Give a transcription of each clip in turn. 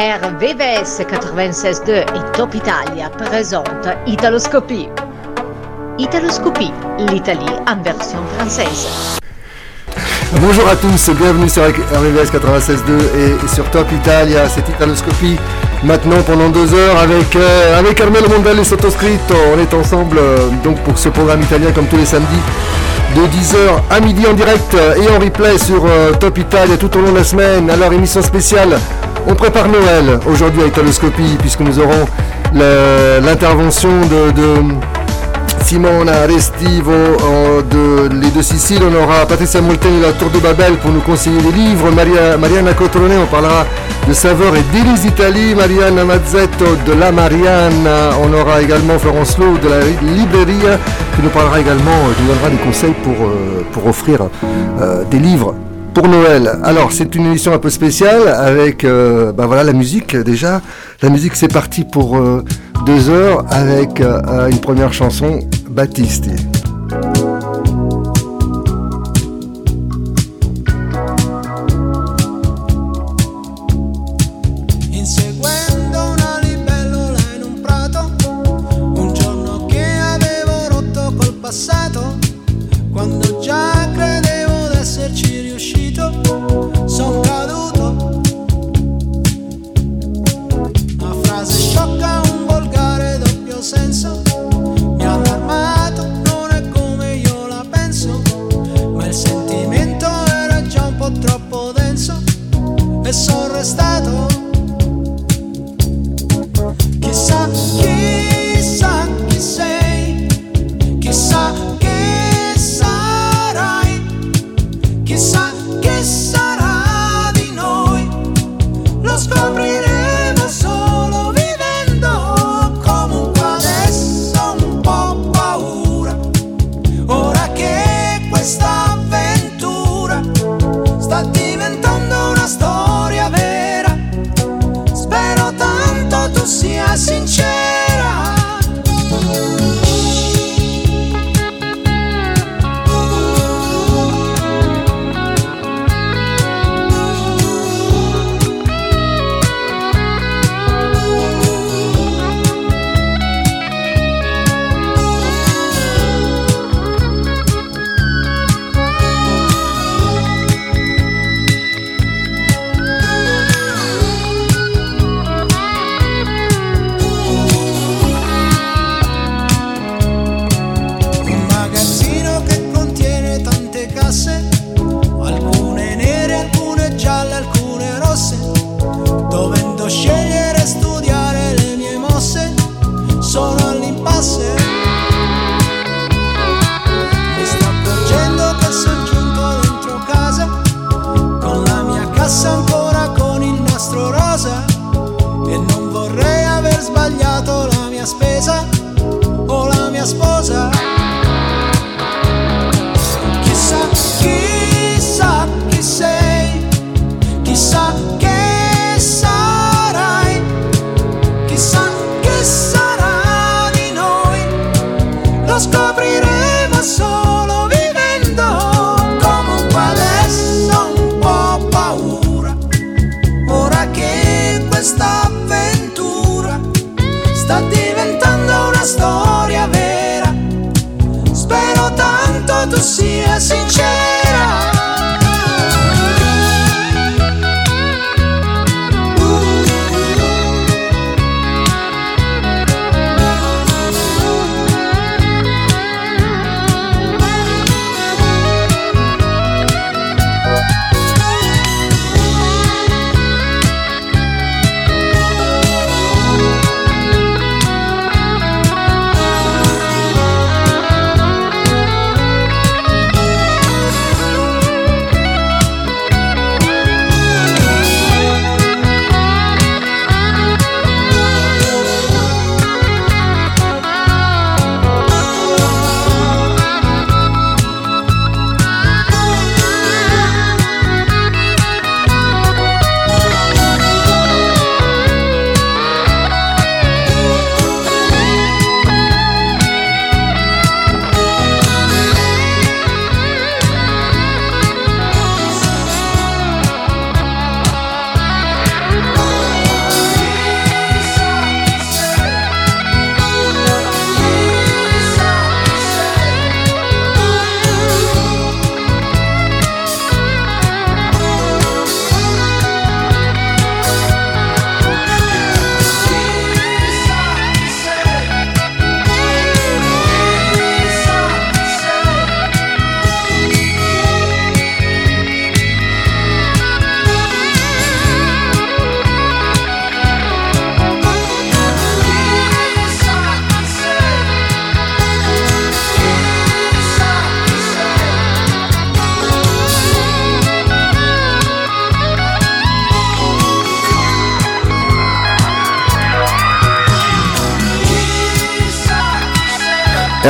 RVVS 96.2 et Top Italia présentent Italoscopie. Italoscopie, l'Italie en version française. Bonjour à tous, bienvenue sur RVVS 96.2 et sur Top Italia, c'est Italoscopie. Maintenant pendant deux heures avec, euh, avec Carmelo Mondelli sottoscritto, on est ensemble euh, donc pour ce programme italien comme tous les samedis de 10h à midi en direct et en replay sur euh, Top Italia tout au long de la semaine. Alors émission spéciale on prépare Noël aujourd'hui à Italoscopie puisque nous aurons l'intervention de, Simona Restivo de Les Deux Siciles. On aura Patricia Molteni de la Tour de Babel pour nous conseiller des livres. Maria, Mariana Cotrone, on parlera de saveurs et délices d'Italie. Mariana Mazzetto de La Mariana. On aura également Florence Lowe de la Libreria qui nous parlera également, qui nous donnera des conseils pour, euh, offrir euh, des livres pour Noël. Alors c'est une émission un peu spéciale avec euh, bah voilà la musique déjà. La musique c'est parti pour euh, deux heures avec euh, une première chanson Baptiste.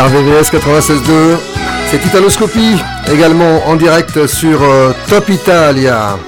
RVVS 96.2. C'est Italoscopie, également en direct sur euh, Top Italia.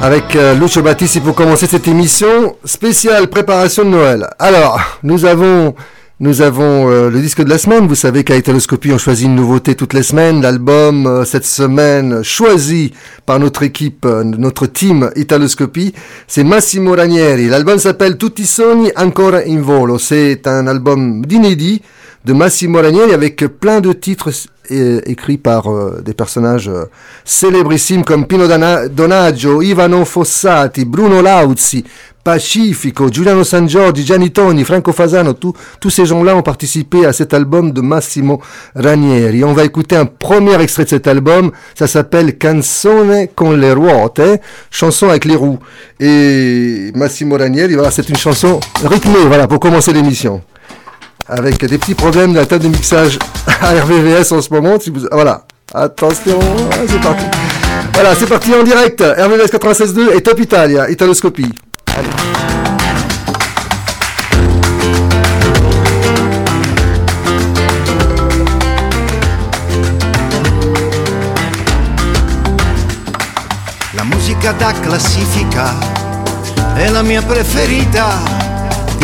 Avec euh, Lucio Battisti pour commencer cette émission spéciale préparation de Noël. Alors, nous avons nous avons euh, le disque de la semaine. Vous savez qu'à Italoscopie, on choisit une nouveauté toutes les semaines. L'album cette semaine choisi par notre équipe, notre team Italoscopie, c'est Massimo Ranieri. L'album s'appelle Tutti sogni ancora in volo. C'est un album d'inédit de Massimo Ranieri avec plein de titres euh, écrits par euh, des personnages euh, célébrissimes comme Pino Donaggio, Ivano Fossati, Bruno Lauzi, Pacifico, Giuliano San Giorgi, Gianni Toni, Franco Fasano, tous ces gens-là ont participé à cet album de Massimo Ranieri. On va écouter un premier extrait de cet album, ça s'appelle Canzone con le ruote, chanson avec les roues. Et Massimo Ranieri, voilà, c'est une chanson rythmée, voilà, pour commencer l'émission avec des petits problèmes de la table de mixage à RVVS en ce moment. Voilà, attention, c'est parti. Voilà, c'est parti en direct. RVVS 96.2 et Top Italia, Italoscopie. Allez. La musica da classifica è la mia preferita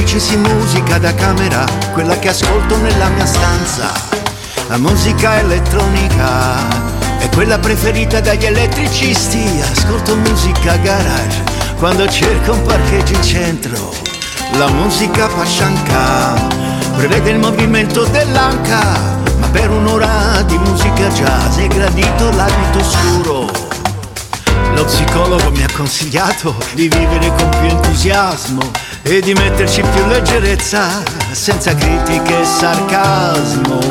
Dicesi musica da camera, quella che ascolto nella mia stanza. La musica elettronica è quella preferita dagli elettricisti. Ascolto musica garage quando cerco un parcheggio in centro. La musica pascianca prevede il movimento dell'anca, ma per un'ora di musica jazz è gradito l'abito scuro. Lo psicologo mi ha consigliato di vivere con più entusiasmo e di metterci più leggerezza senza critiche e sarcasmo.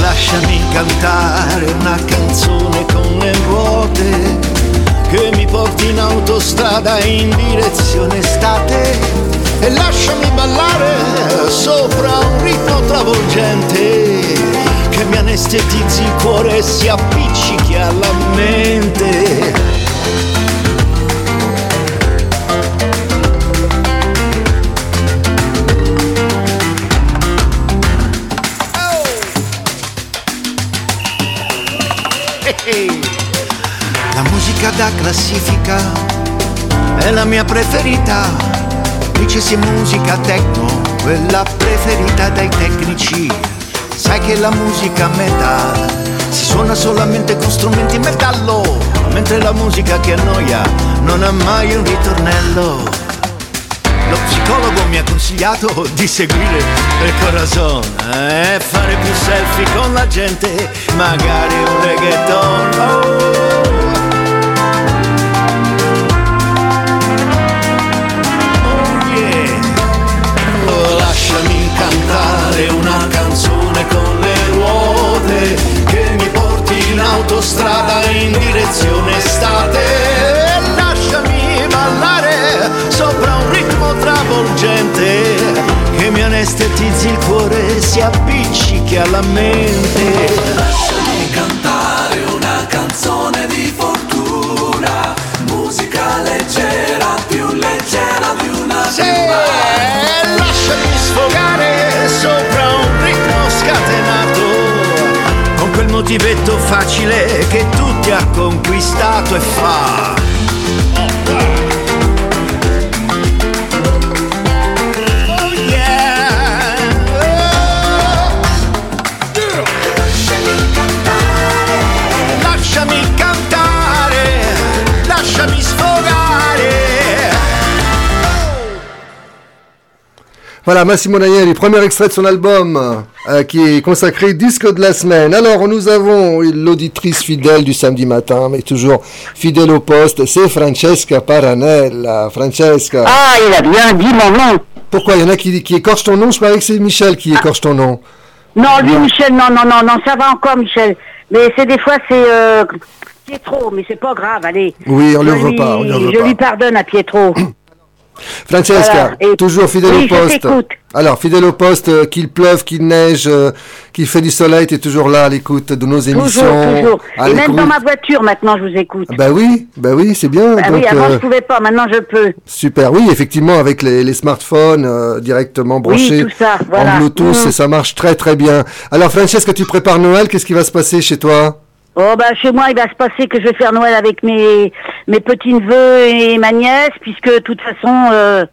lasciami cantare una canzone con le ruote che mi porti in autostrada in direzione estate e lasciami ballare sopra un ritmo travolgente che mi anestetizzi il cuore e si appiccichi alla mente. La musica da classifica è la mia preferita Dicesi musica techno, quella preferita dai tecnici. Sai che la musica metal si suona solamente con strumenti metallo, mentre la musica che annoia non ha mai un ritornello. Lo psicologo mi ha consigliato di seguire il corazon e eh, fare più selfie con la gente, magari un reggaeton. Oh. Autostrada in direzione estate. Lasciami ballare sopra un ritmo travolgente che mi anestetizzi il cuore e si appiccichi alla mente con quel motivetto facile che tutti ha conquistato e fa. Voilà, Massimo Danieli, premier extrait de son album euh, qui est consacré disque de la semaine. Alors, nous avons l'auditrice fidèle du samedi matin, mais toujours fidèle au poste, c'est Francesca Paranella. Francesca. Ah, il a bien dit mon nom. Pourquoi? Il y en a qui, qui écorchent ton nom? Je croyais que c'est Michel qui écorche ton nom. Non, lui, Michel, non, non, non, non, ça va encore, Michel. Mais c'est des fois, c'est euh, Pietro, mais c'est pas grave, allez. Oui, on ne le veut pas, on Je lui pardonne à Pietro. Francesca, Voilà. Toujours fidèle Oui, au poste. Alors, fidèle au poste, euh, qu'il pleuve, qu'il neige, euh, qu'il fait du soleil, tu es toujours là à l'écoute de nos émissions. Toujours, toujours. à Et même dans ma voiture, maintenant, je vous écoute. Bah oui, bah oui, c'est bien. Donc, oui, avant, euh, je pouvais pas. Maintenant, je peux. super. Oui, effectivement, avec les, les smartphones euh, directement branchés tout ça, voilà. en Bluetooth, Mm. et ça marche très très bien. Alors, Francesca, tu prépares Noël, qu'est-ce qui va se passer chez toi? Oh bah chez moi il va se passer que je vais faire Noël avec mes mes petits neveux et ma nièce puisque de toute façon euh,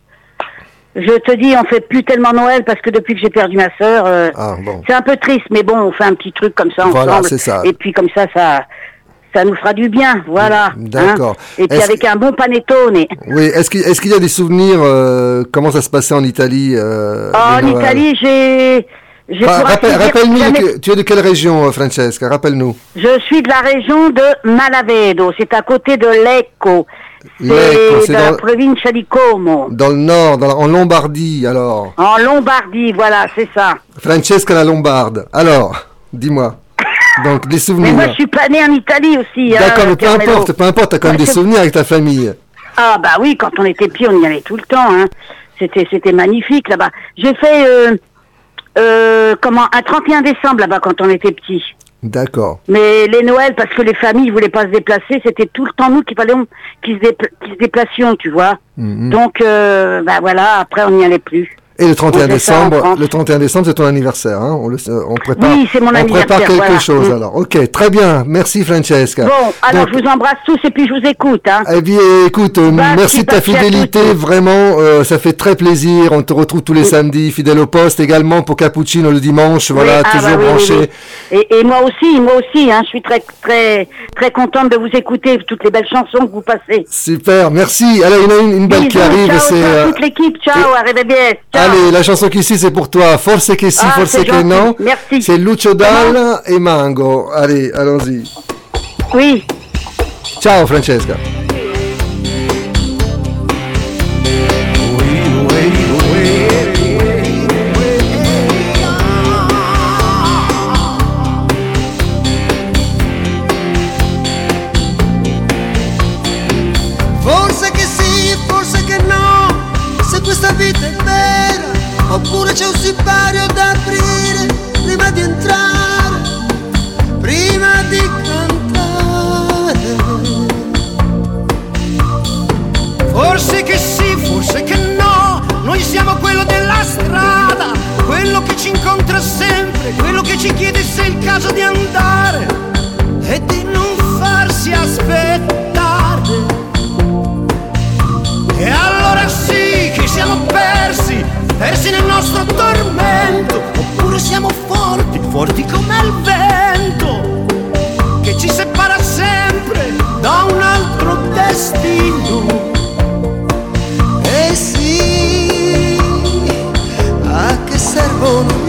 je te dis on fait plus tellement Noël parce que depuis que j'ai perdu ma sœur euh, Ah bon. c'est un peu triste mais bon on fait un petit truc comme ça Voilà, ensemble c'est ça. et puis comme ça ça ça nous fera du bien voilà hein. D'accord. et puis avec que- un bon panettone Oui, est-ce qu'il est-ce qu'il y a des souvenirs euh, Comment ça se passait en Italie euh, Oh, le en Italie j'ai rappelle- Rappelle-nous, jamais- tu es de quelle région, euh, Francesca? Rappelle-nous. Je suis de la région de Malavedo, c'est à côté de Lecco. Lecco, C'est dans la province di Como. Dans le nord, dans la- en Lombardie, alors. En Lombardie, voilà, c'est ça. Francesca la Lombarde. Alors, dis-moi. Donc, des Mais souvenirs. moi, je suis pas née en Italie aussi. hein, D'accord, mais peu Carmelo. importe, peu importe, t'as quand même des souvenirs avec ta famille. Ah bah oui, quand on était petit, on y allait tout le temps. Hein. C'était, c'était magnifique là-bas. J'ai fait euh, euh, comment un 31 décembre là-bas quand on était petit. D'accord. Mais les Noëls, parce que les familles voulaient pas se déplacer, c'était tout le temps nous qui fallait qui se, dépla- qui se déplacions, tu vois. Mhm. Donc, euh, bah voilà, après on n'y allait plus. Et le 31 On fait ça en décembre, le 31 décembre, c'est ton anniversaire, hein on, le, on prépare. Oui, c'est mon On prépare anniversaire, quelque voilà. chose Mm. alors. Ok, très bien. Merci Francesca. Bon, alors Donc, je vous embrasse tous et puis je vous écoute. Hein. Eh bien, écoute, Bah, merci de ta à fidélité, vraiment, euh, ça fait très plaisir. On te retrouve tous les samedis, fidèle au poste également pour Cappuccino le dimanche, voilà, Oui, ah, toujours bah oui, oui, branché. Et, et moi aussi, moi aussi, hein, je suis très très très contente de vous écouter toutes les belles chansons que vous passez. Super, merci. Alors, il y en a une, une belle qui arrive, ciao, c'est... à euh, toute l'équipe, ciao, arrivederci. Ciao. Allez, la chanson qui suit, c'est pour toi. Force que si, Ah, force que non. Merci. C'est Lucio Dalla et Mango. Allez, allons-y. Oui. Ciao Francesca. C'è un sipario da aprire prima di entrare, prima di cantare. Forse che sì, forse che no, noi siamo quello della strada, quello che ci incontra sempre, quello che ci chiede se è il caso di andare e di non farsi aspettare. E siamo persi, nel nostro tormento, oppure siamo forti, forti come il vento, che ci separa sempre da un altro destino. E sì, a che servono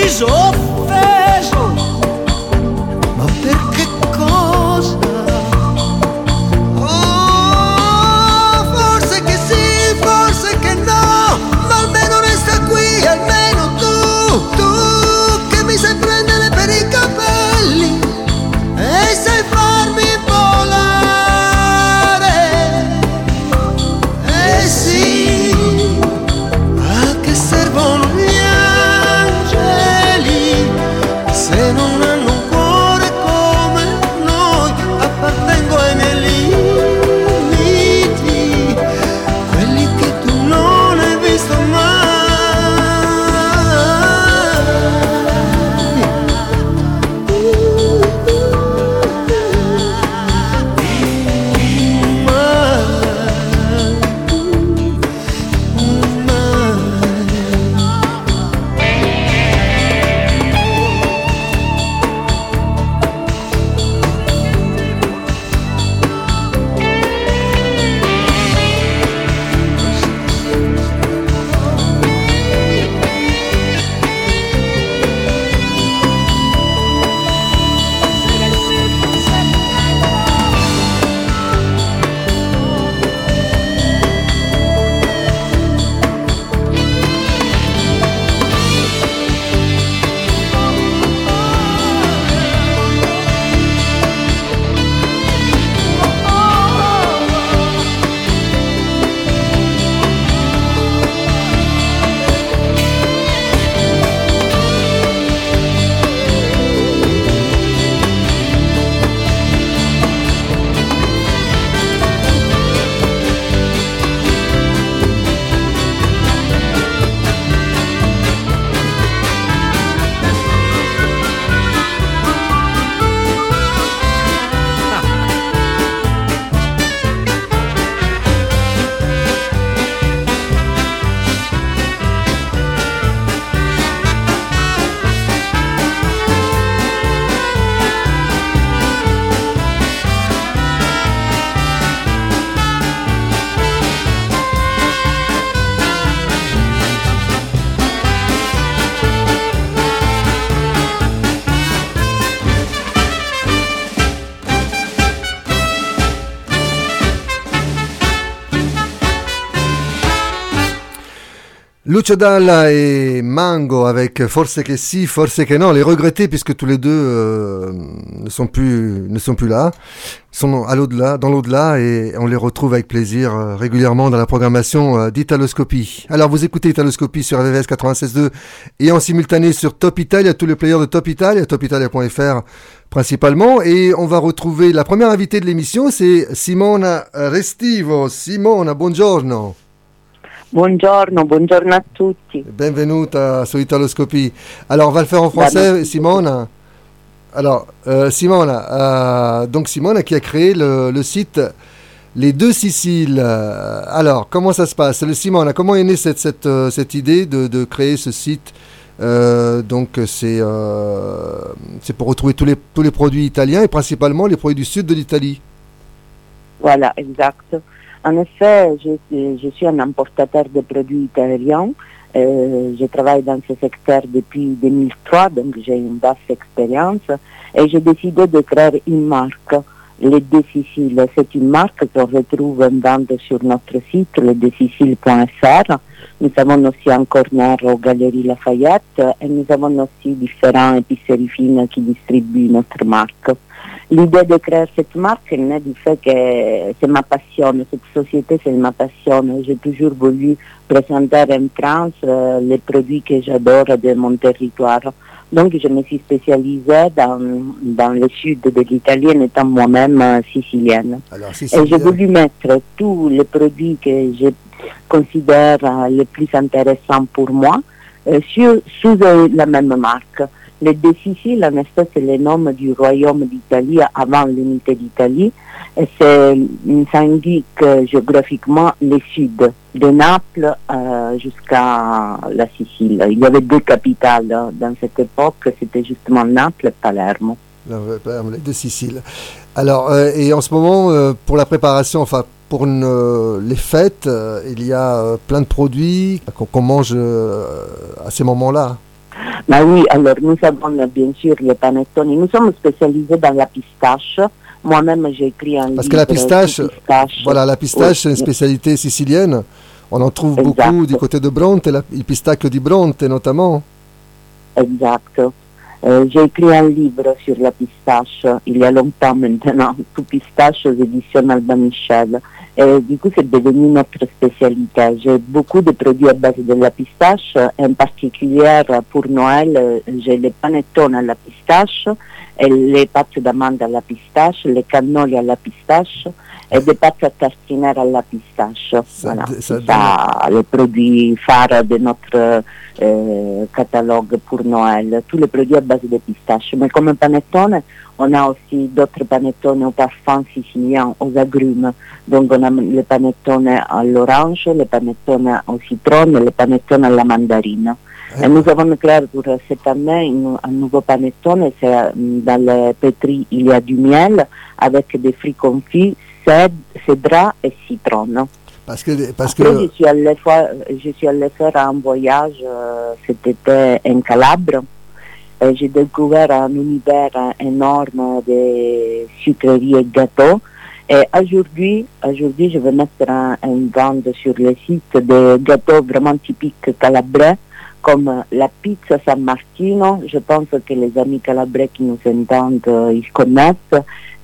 黑手 Lucio Dalla et Mango avec Force que si, Force que non, les regretter puisque tous les deux euh, ne sont plus ne sont plus là, sont à l'au-delà, dans l'au-delà et on les retrouve avec plaisir euh, régulièrement dans la programmation euh, d'Italoscopie. Alors vous écoutez Italoscopie sur RVS 96.2 et en simultané sur Top Italia, tous les players de Top Italia, topitalia.fr principalement et on va retrouver la première invitée de l'émission, c'est Simona Restivo. Simona, buongiorno. Buongiorno, buongiorno a tutti. Benvenuta su Italoscopie. Alors, on va le faire en français, Simone? Alors, euh, Simona, euh, donc Simone qui a créé le, site Les Deux Siciles. Alors, comment ça se passe? Le Simone, comment est née cette, cette, euh, cette idée de, créer ce site? Donc c'est c'est pour retrouver tous les, tous les produits italiens et principalement les produits du sud de l'Italie. Voilà, exact. En effet, je, suis un importateur de produits italiens. Euh, je travaille dans ce secteur depuis 2003, donc j'ai une vaste expérience. Et j'ai décidé de créer une marque, les Siciles. C'est une marque qu'on retrouve en vente sur notre site, lesdesiciles.fr. Nous avons aussi un corner aux Galeries Lafayette et nous avons aussi différents épiceries fines qui distribuent notre marque. L'idée de créer cette marque naît du fait que c'est ma passion, cette société c'est ma passion. J'ai toujours voulu présenter en France euh, les produits que j'adore de mon territoire. Donc je me suis spécialisée dans, dans le sud de l'Italie en étant moi-même euh, sicilienne. Et j'ai voulu mettre tous les produits que je considère euh, les plus intéressants pour moi sous la même marque. Les deux Siciles, en effet, c'est le nom du royaume d'Italie avant l'unité d'Italie. Et ça indique géographiquement le sud, de Naples euh, jusqu'à la Sicile. Il y avait deux capitales hein, dans cette époque, c'était justement Naples et Palermo. Les deux Siciles. Alors, euh, et en ce moment, euh, pour la préparation, enfin, pour les fêtes, il y a plein de produits qu'on mange à ces moments-là. Mais oui, alors nous avons bien sûr les panettoni. Nous sommes spécialisés dans la pistache. Moi-même, j'ai écrit un livre. Parce que la pistache, voilà, la pistache, c'est une spécialité sicilienne. On en trouve beaucoup du côté de Bronte, le pistacchio di Bronte notamment. Exact. Euh, j'ai écrit un livre sur la pistache il y a longtemps maintenant, tout pistache aux éditions Alba Michel. Et du coup, c'est devenu notre spécialité. J'ai beaucoup de produits à base de la pistache, en particulier pour Noël, j'ai les panettone à la pistache, les pâtes d'amande à la pistache, les cannoli à la pistache, et des pâtes à tartiner à la pistache. voilà, ça, les produits phares de notre euh, catalogue pour Noël. Tous les produits à base de pistache. Mais comme panettone, on a aussi d'autres panettone au parfum sicilien, aux agrumes. Donc on a les panettone à l'orange, les panettone au citron, les panettone à la mandarine. Et nous avons créé pour cette année un nouveau panettone, c'est euh, dans le pétri il y a du miel avec des fruits confits, cèdre et citron. Parce que, parce que... je, suis allée faire, je suis allée faire un voyage euh, cet été en Calabre. J'ai découvert un univers énorme de sucreries et gâteaux. Et aujourd'hui, aujourd'hui, je vais mettre en vente sur le site des gâteaux vraiment typiques calabrais comme la pizza San Martino, je pense que les amis calabrais qui nous entendent, euh, ils connaissent.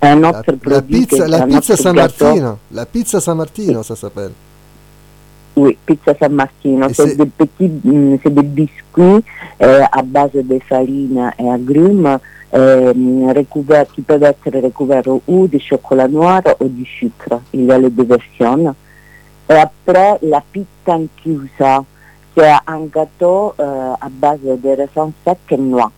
Un autre la, produit. La pizza, la pizza San Martino, la pizza San Martino, ça s'appelle. Oui, pizza San Martino, c'est des petits, mm, c'est des biscuits euh, à base de farine et agrumes euh, recouverts, qui peuvent être recouverts ou de chocolat noir ou du sucre. Il y a les deux versions. Et après, la pizza chiusa, c'est un gâteau euh, à base de raisins secs et noix,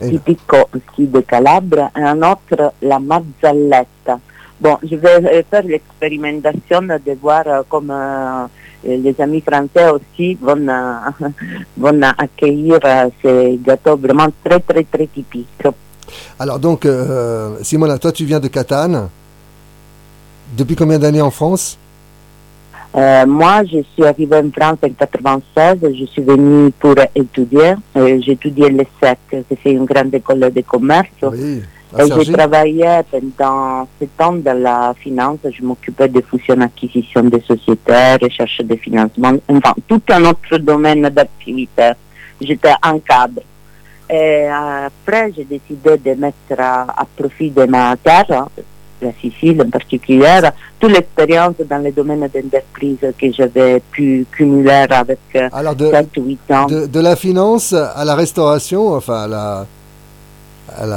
typique aussi de Calabre, et un autre, la mazzaletta. Bon, je vais faire l'expérimentation de voir comment les amis français aussi vont, vont accueillir ces gâteaux vraiment très très très typiques. Alors donc, euh, Simona, toi tu viens de Catane. Depuis combien d'années en France? Euh, moi, je suis arrivée en France en 96, je suis venue pour étudier. Euh, j'ai étudié l'ESSEC, c'est une grande école de commerce. Et j'ai travaillé pendant sept ans dans la finance. Je m'occupais de fusion-acquisition des sociétés, recherche de financement, enfin, tout un autre domaine d'activité. J'étais un cadre. Et après, j'ai décidé de mettre à, profit de ma terre, la Sicile en particulier, toute l'expérience dans le domaine d'entreprise que j'avais pu cumuler avec Alors de, 7 8 ans. De, de, la finance à la restauration, enfin à la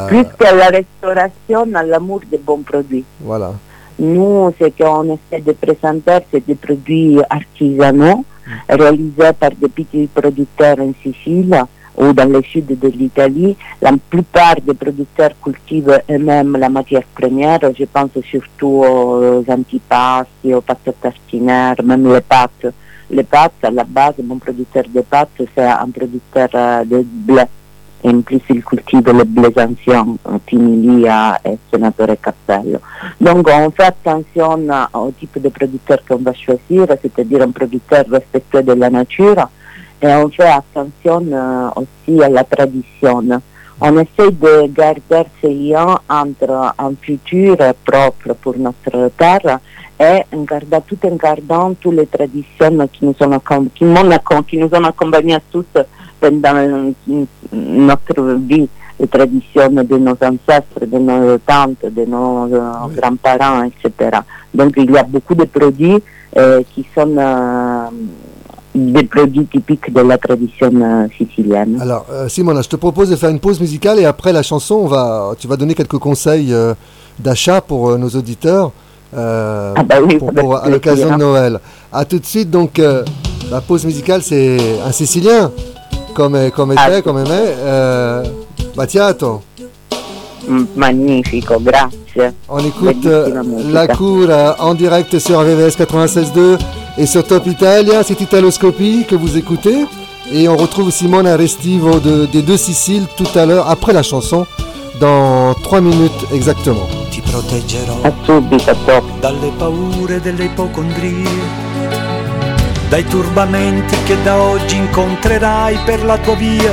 plus que la restauration, à l'amour des bons produits. Voilà. Nous, ce qu'on essaie de présenter, c'est des produits artisanaux mm. réalisés par des petits producteurs en Sicile ou dans sud de l'Italie. La plupart des producteurs cultivent eux-mêmes la matière première. Je pense surtout aux antipasti, aux pâtes tartinaires, même les pâtes. Les pâtes, à la base, mon producteur de pâtes, c'est un producteur euh, de blé in plus il cultive le blés anciens, Timilia et Sénateur Castello. Donc on fait attention au type de producteur qu'on va choisir, c'est-à-dire un producteur respectueux de la nature, et on fait attention euh, aussi à la tradition. On essaie de garder ce lien entre un futur propre pour notre terre et en gardant, tout en gardant toutes les traditions qui nous, ont, qui, qui nous ont accompagnés tous pendant notre vie, les traditions de nos ancêtres, de nos tantes, de nos grands-parents, etc. Donc il y a beaucoup de produits euh, qui sont euh, des produits typiques de la tradition euh, sicilienne. Alors, Simona, je te propose de faire une pause musicale et après la chanson, on va, tu vas donner quelques conseils d'achat pour nos auditeurs ah bah pour, à l'occasion de Noël. A tout de suite, donc, la pause musicale, c'est un Sicilien come, come ah. te, come me. Euh, Battiato. Magnifico, grazie. On écoute euh, La Cour en direct sur VVS 96.2 et sur Top Italia. C'est Italoscopie que vous écoutez. Et on retrouve Simone Restivo de, des deux Siciles tout à l'heure, après la chanson, dans 3 minutes exactement. Ti proteggerò dalle paure delle ipocondrie dai turbamenti che da oggi incontrerai per la tua via,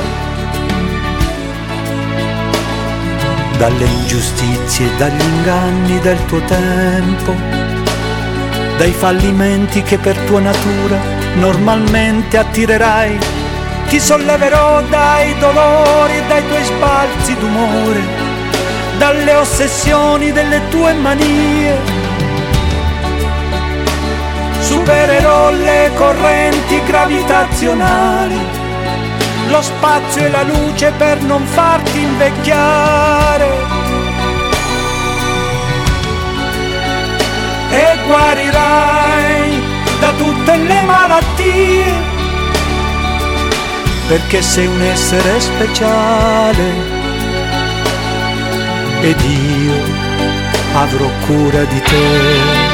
dalle ingiustizie dagli inganni del tuo tempo, dai fallimenti che per tua natura normalmente attirerai. Ti solleverò dai dolori dai tuoi sbalzi d'umore, dalle ossessioni delle tue manie supererò le correnti gravitazionali, lo spazio e la luce per non farti invecchiare. E guarirai da tutte le malattie, perché sei un essere speciale ed io avrò cura di te.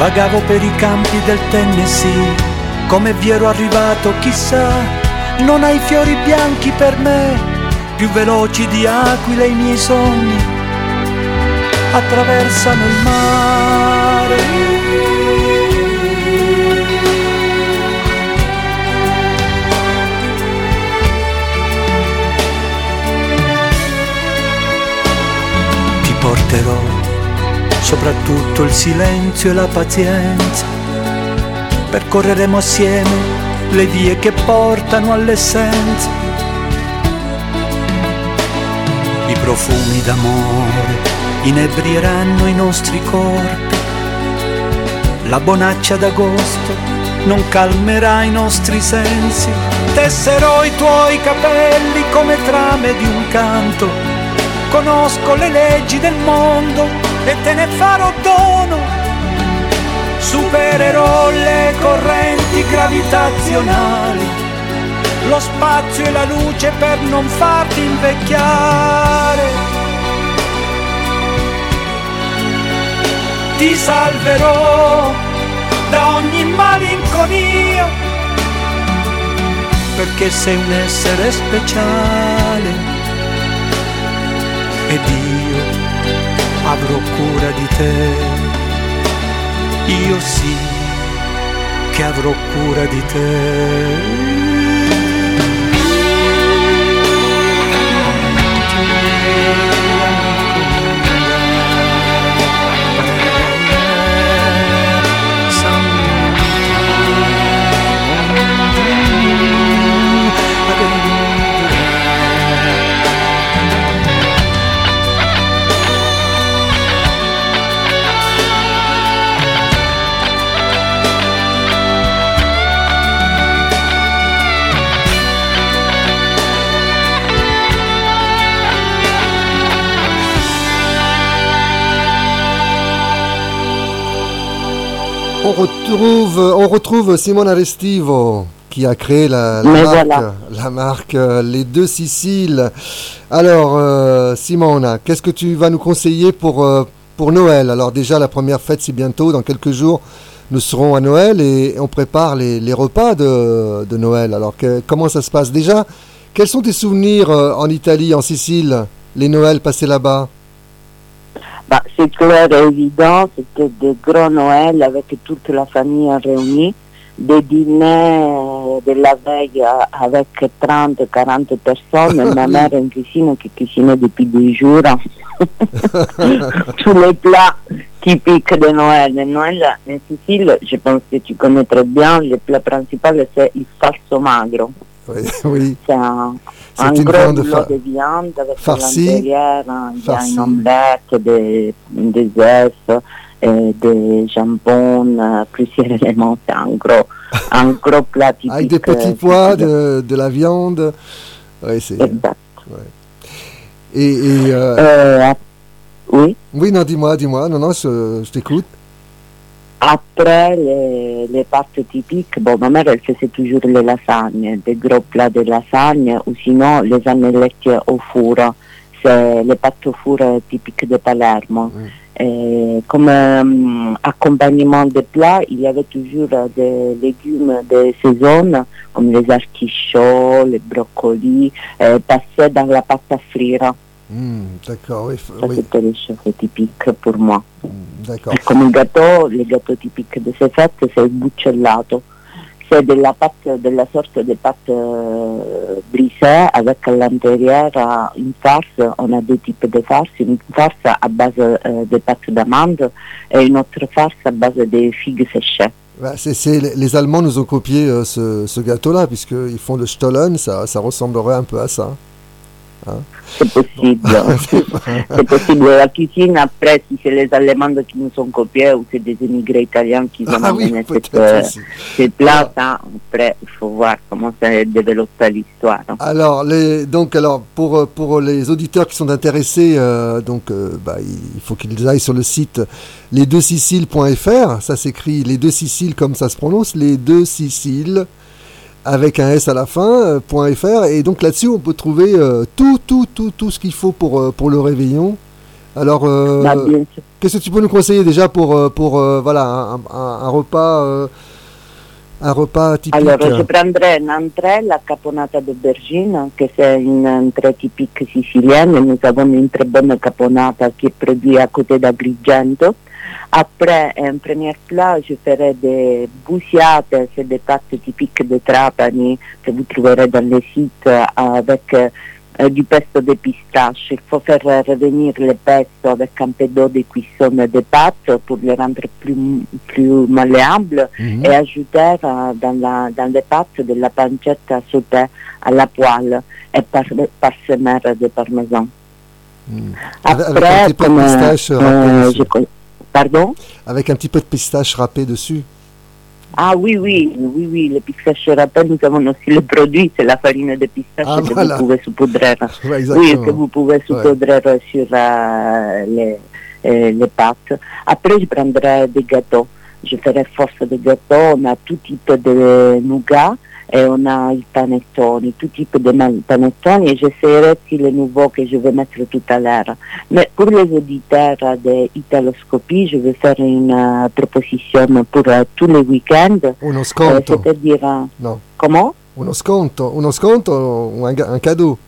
Vagavo per i campi del Tennessee, come vi ero arrivato chissà, non hai fiori bianchi per me, più veloci di aquile i miei sogni, attraversano il mare. Ti porterò soprattutto il silenzio e la pazienza. Percorreremo assieme le vie che portano all'essenza. I profumi d'amore inebrieranno i nostri corpi. La bonaccia d'agosto non calmerà i nostri sensi. Tesserò i tuoi capelli come trame di un canto. Conosco le leggi del mondo e te ne farò dono. Supererò le correnti gravitazionali, lo spazio e la luce per non farti invecchiare. Ti salverò da ogni malinconia, perché sei un essere speciale ed io avrò cura di te. Io sì che avrò cura di te. Retrouve, on retrouve Simone Arestivo qui a créé la, marque, voilà. la marque euh, Les Deux Siciles. Alors, euh, Simone, qu'est-ce que tu vas nous conseiller pour, euh, pour Noël? Alors déjà, la première fête, c'est bientôt, dans quelques jours. Nous serons à Noël et on prépare les, les repas de, de Noël. Alors, que- comment ça se passe? Déjà, quels sont tes souvenirs euh, en Italie, en Sicile, les Noëls passés là-bas? Bah, c'est clair et évident, c'était des grands Noël avec toute la famille réunie, des dîners de la veille avec 30, 40 personnes, ma mère en cuisine qui cuisinait depuis des jours. Tous les plats typiques de Noël. De Noël en Sicile, je pense que tu connais très bien, le plat principal c'est il falso magro. Oui, oui. C'est un, une gros boulot fa- de viande avec hein, il y a une omelette, des, des œufs, des jambons, euh, plusieurs éléments. C'est un gros, un gros plat typique. Avec des petits euh, pois, sicilien. de, de la viande. Ouais, c'est... Exact. Et, et, euh, Euh, oui. oui, non, dis-moi, dis-moi. Non, non, je, je t'écoute. Après les, les pâtes typiques, bon, ma mère elle faisait toujours les lasagnes, des gros plats de lasagne ou sinon les annelletti au four. C'est les pâtes au four typiques de Palermo. Et comme euh, accompagnement de plats, il y avait toujours des légumes de saison comme les artichauts, les brocolis, euh, passés dans la pâte à frire. Hmm, d'accord, oui, Ça oui, c'était les choses typiques pour moi. d'accord. Come il gâteau, le gâteau typique de ces fêtes, c'est il buccellato. C'est de la pâte, de la sorte de pâte euh, brisée avec à l'intérieur euh, une farce. On a deux types de farce. Une farce à base euh, de pâte d'amande et une autre farce à base de figues séchées. Bah, les- les Allemands nous ont copié euh, ce, ce gâteau-là, puisqu'ils font le Stollen, ça, ça ressemblerait un peu à ça. C'est possible. c'est possible. La cuisine, après, si c'est les Allemands qui nous ont copiés ou c'est des immigrés italiens qui ont Ah oui, cette, euh, ces plats, ça, après, il faut voir comment ça développe l'histoire. Alors, les, donc, alors pour, pour les auditeurs qui sont intéressés, euh, donc, euh, bah, il faut qu'ils aillent sur le site lesdeuxsiciles.fr. Ça s'écrit les deux Siciles comme ça se prononce, les deux Siciles avec un S à la fin, euh, .fr. Et donc là-dessus, on peut trouver euh, tout, tout, tout, tout ce qu'il faut pour, euh, pour le réveillon. Alors, euh, Bah, qu'est-ce que tu peux nous conseiller déjà pour, pour voilà, un, un- un repas, un repas typique? Alors, je prendrai une entrée, la caponata d'aubergine, que c'est une entrée typique sicilienne. Nous avons une très bonne caponata qui est produite à côté d'Agrigento. Après, un premier plat, je ferai des busiate, c'est des pâtes typiques de Trapani que vous trouverez dans les sites avec euh, du pesto de pistache. Il faut faire revenir le pesto avec un peu d'eau de cuisson de pâtes pour le rendre plus, plus malléable Mhm. et ajouter euh, dans, la, dans les pâtes de la pancetta sautée à la poêle et par, parsemer de parmesan. Mhm. Avec- avec un Après, petit peu de pistache euh, Pardon? Avec un petit peu de pistache râpé dessus. Ah oui, oui, oui, oui, le pistache râpé, nous avons aussi le produit, c'est la farine de pistache Ah, que voilà. vous pouvez saupoudrer. Ouais, Oui, que vous pouvez saupoudrer sur euh, les, euh, les pâtes. Après, je prendrai des gâteaux. Je ferai force de gâteaux. On a tout type de nougat on a il panettone, tout type de ma- panettone et j'essaierai aussi les nouveaux que je vais mettre tout à l'heure. Mais pour les auditeurs de Italoscopie, je vais faire une euh, proposition pour euh, tous les week-ends. Uno Euh, sconto. C'est-à-dire, euh, No. comment Uno sconto. Uno sconto un, un cadeau.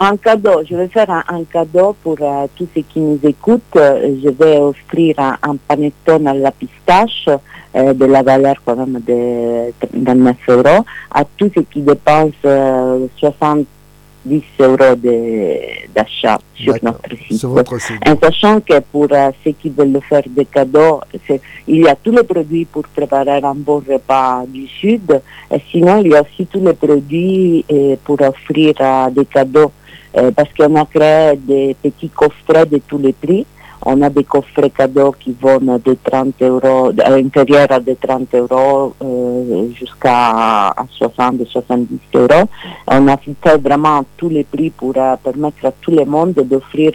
Un cadeau, je vais faire un, un cadeau pour euh, tous ceux qui nous écoutent. Euh, Je vais offrir un, un panettone à la pistache euh, de la valeur quand même de 29 euros à tous ceux qui dépensent euh, 70 euros d'achat sur notre site. Sur votre site. En sachant que pour ceux qui veulent faire des cadeaux, il y a tous les produits pour préparer un bon repas du Sud. Et sinon, il y a aussi tous les produits pour offrir des cadeaux. Euh, parce qu'on a créé des petits coffrets de tous les prix. On a des coffrets cadeaux qui vont de 30 euros, à l'intérieur de 30 euros euh, jusqu'à à 60, 70 euros. On a fait vraiment tous les prix pour euh, permettre à tout le monde d'offrir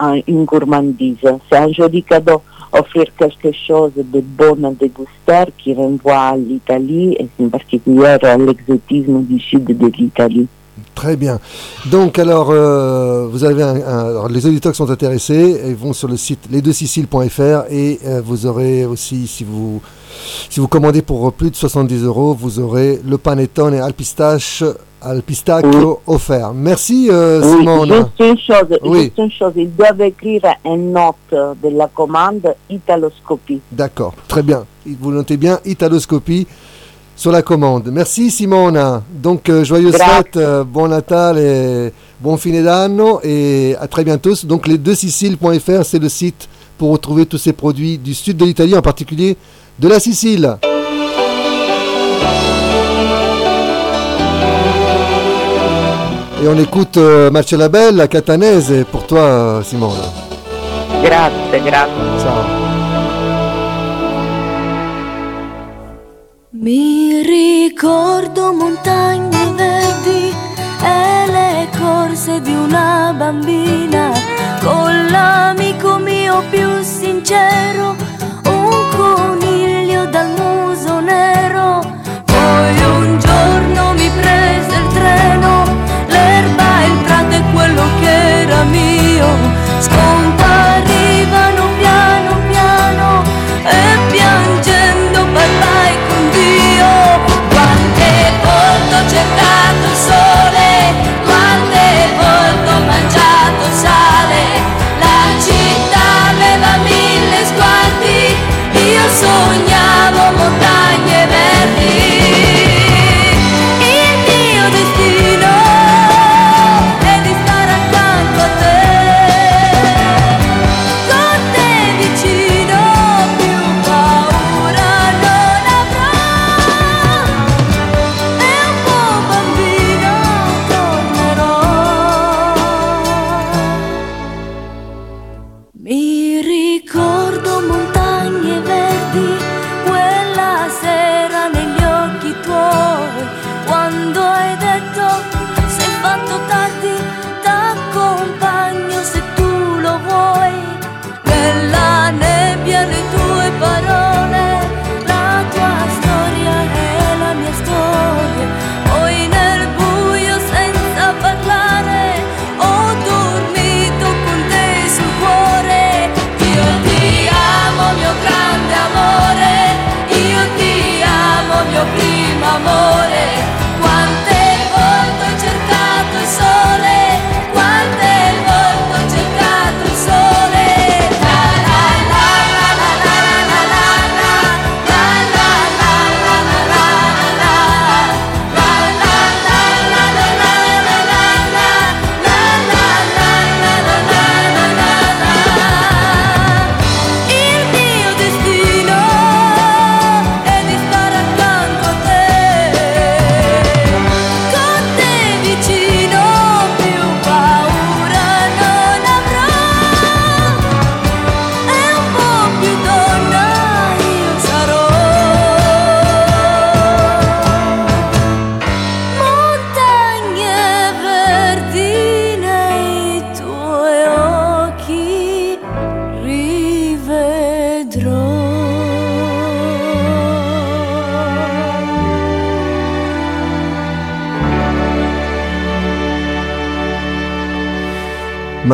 un- une gourmandise. C'est un joli cadeau, offrir quelque chose de bon à déguster qui renvoie à l'Italie et en particulier à l'exotisme du sud de l'Italie. Très bien. Donc, alors, euh, vous avez un, un- alors, les auditeurs qui sont intéressés, ils vont sur le site lesdeuxsiciles.fr et euh, vous aurez aussi, si vous, si vous commandez pour plus de 70 euros, vous aurez le panettone et alpistache, alpistacchio offert. Merci, euh, Oui, Simone. juste une chose, Oui. juste une chose, ils doivent écrire une note de la commande italoscopie. D'accord, très bien. Vous notez bien Italoscopie sur la commande. Merci Simona. Donc euh, joyeuses fêtes, euh, bon Natal et bon fine d'anno et à très bientôt. Donc les deux Siciles.fr, c'est le site pour retrouver tous ces produits du sud de l'Italie, en particulier de la Sicile. Et on écoute euh, Marcella Bella, Catanese, pour toi Simona. Grazie, grazie. Ciao. Ricordo montagne verdi e le corse di una bambina con l'amico mio più sincero, un coniglio dal muso nero. Poi un giorno mi prese il treno, l'erba, il prato e quello che era mio Because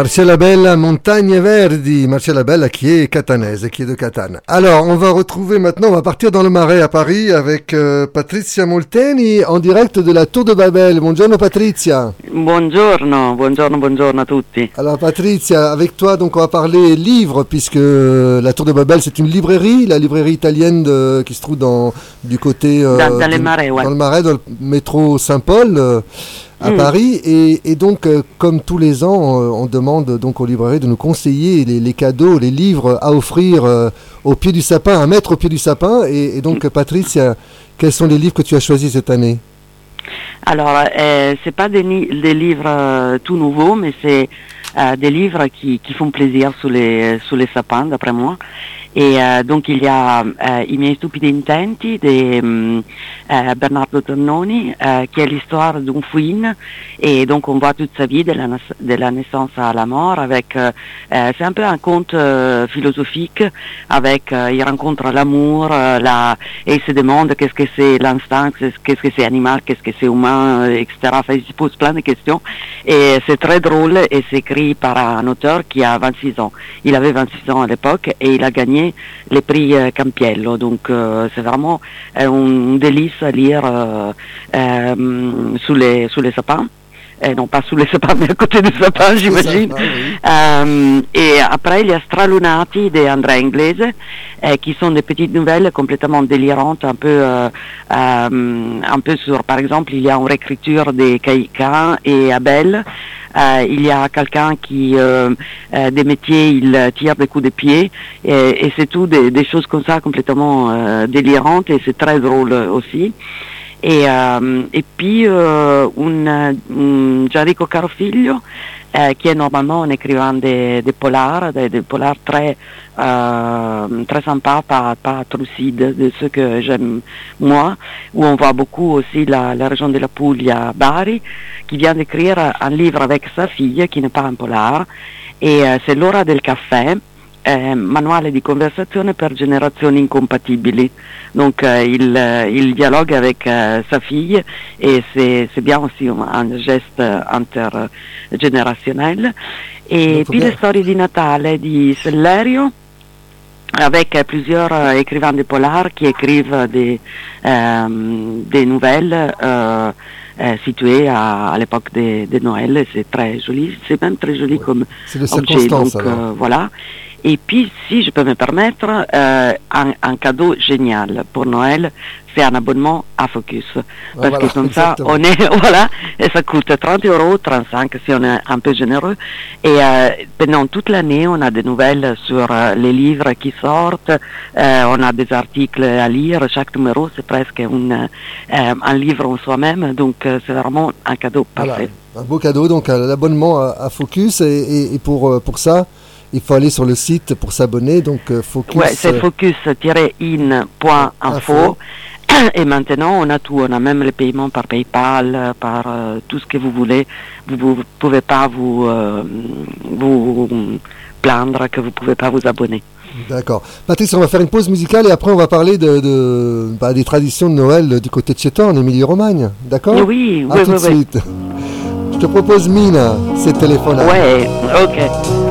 Marcella Bella, Montagne Verdi. Marcella Bella qui est catanaise, qui est de Catane. Alors, on va retrouver maintenant, on va partir dans le Marais à Paris avec euh, Patrizia Molteni en direct de la Tour de Babel. Buongiorno Patrizia. Buongiorno, buongiorno, buongiorno a tutti. Alors Patrizia, avec toi, donc on va parler livres puisque la Tour de Babel c'est une librairie, la librairie italienne de- qui se trouve dans du côté euh, Dans- dans les du- Marais, ouais. dans le Marais, dans le métro Saint-Paul. euh, à Mm. Paris et, et donc euh, comme tous les ans euh, on demande donc aux librairies de nous conseiller les, les cadeaux les livres à offrir euh, au pied du sapin à mettre au pied du sapin et, et donc Patricia quels sont les livres que tu as choisis cette année? Alors, euh, c'est pas des, ni- des livres euh, tout nouveaux, mais c'est euh, des livres qui, qui font plaisir sous les, sous les sapins, d'après moi. Et euh, donc il y a euh, I miei stupidi intenti de hum, euh, Bernardo Tonnoni, qui est l'histoire d'un fouine. Et donc on voit toute sa vie de la, naissance à la mort. Avec, c'est un peu un conte philosophique. Avec, il rencontre l'amour, la, et il se demande qu'est-ce que c'est l'instinct, qu'est-ce que c'est animal, qu'est-ce que c'est humain, etc. Enfin, il se pose plein de questions. Et c'est très drôle et c'est écrit par un auteur qui a 26 ans. Il avait 26 ans à l'époque et il a gagné les prix Campiello. Donc c'est vraiment un délice à lire euh, sous, les, sous les sapins. Eh, non pas sous les sapins, mais à côté des sapins, j'imagine. Euh, et après, il y a Stralunati de Andrea Inglese, euh, qui sont des petites nouvelles complètement délirantes, un peu, euh, euh, un peu sur, par exemple, il y a une réécriture de Caïn et Abel. Il y a quelqu'un qui, des métiers, il tire des coups de pied, et, et c'est tout des, des choses comme ça complètement délirantes, et c'est très drôle aussi. Et, euh, et puis euh, un, un Gianrico Carofiglio, euh, qui est normalement un écrivain de, polar, de, polar très, euh, très sympa, pas, pas trucide, de ce que j'aime moi, où on voit beaucoup aussi la, la région de la Puglia, Bari, qui vient d'écrire un livre avec sa fille, qui n'est pas un polar, et euh, c'est L'ora del caffè, eh, manuale di conversazione per generazioni incompatibili. Donc il, il dialogue avec euh, sa fille et c'est c'est bien aussi un, geste intergénérationnel. Et Molto puis le storie di Natale di Sellerio avec euh, plusieurs euh, écrivains de polar qui écrivent des, euh, des nouvelles euh, euh, situées à, à l'époque de, de Noël. C'est très joli, c'est même très joli comme c'est de objet. Donc euh, voilà. Et puis, si je peux me permettre, euh, un, un cadeau génial pour Noël, c'est un abonnement à Focus. Parce Ah, voilà, que comme ça, on est, voilà, et ça coûte 30 euros, 35 si on est un peu généreux. Et euh, pendant toute l'année, on a des nouvelles sur euh, les livres qui sortent, on a des articles à lire, chaque numéro c'est presque une, un livre en soi-même, donc c'est vraiment un cadeau Voilà, parfait. un beau cadeau, donc l'abonnement à, à Focus. Et, et- et pour, pour ça, il faut aller sur le site pour s'abonner. Donc euh, Focus. Ouais, c'est euh, focus-in.info. Info. Et maintenant, on a tout. On a même les paiements par PayPal, par euh, tout ce que vous voulez. Vous ne pouvez pas vous, euh, vous plaindre que vous ne pouvez pas vous abonner. D'accord. Patrice, on va faire une pause musicale et après on va parler de, de- bah, des traditions de Noël du côté de toi, en Émilie-Romagne. D'accord? Oui, À oui, tout oui, de oui. suite. Je te propose Mina, c'est téléphone. Ouais, ok.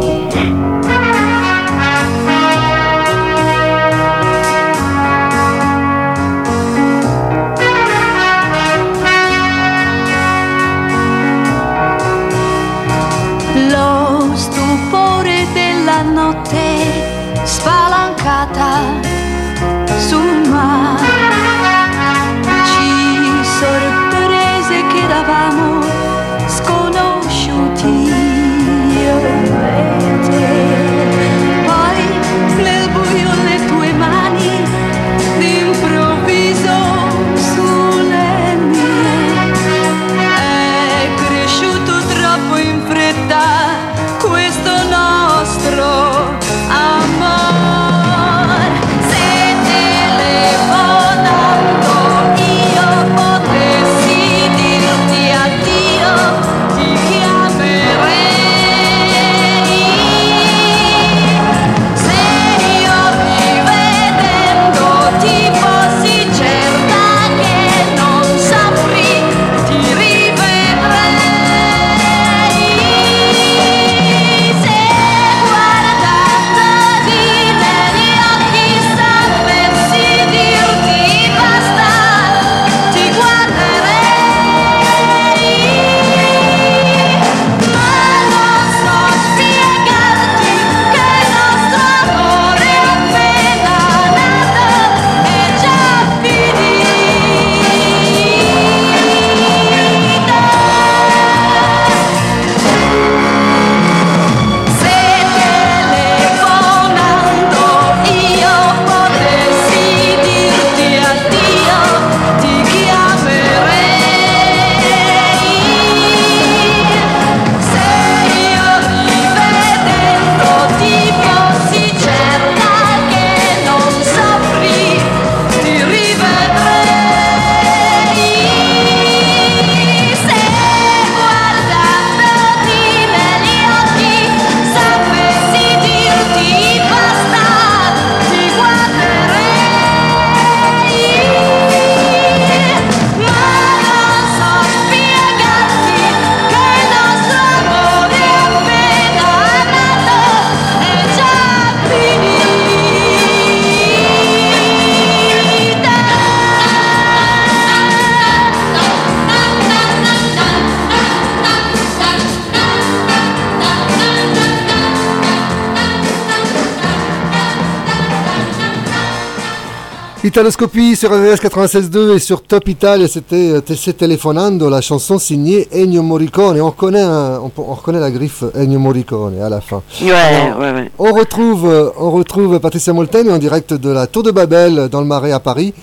Italoscopie sur RVS 96.2 et sur Top Italia, c'était euh, Se Telefonando, la chanson signée Ennio Morricone. On reconnaît, un- on, on reconnaît la griffe Ennio Morricone à la fin. Ouais, Alors, ouais, ouais. On retrouve, euh, on retrouve Patricia Molteni en direct de la Tour de Babel dans le Marais à Paris.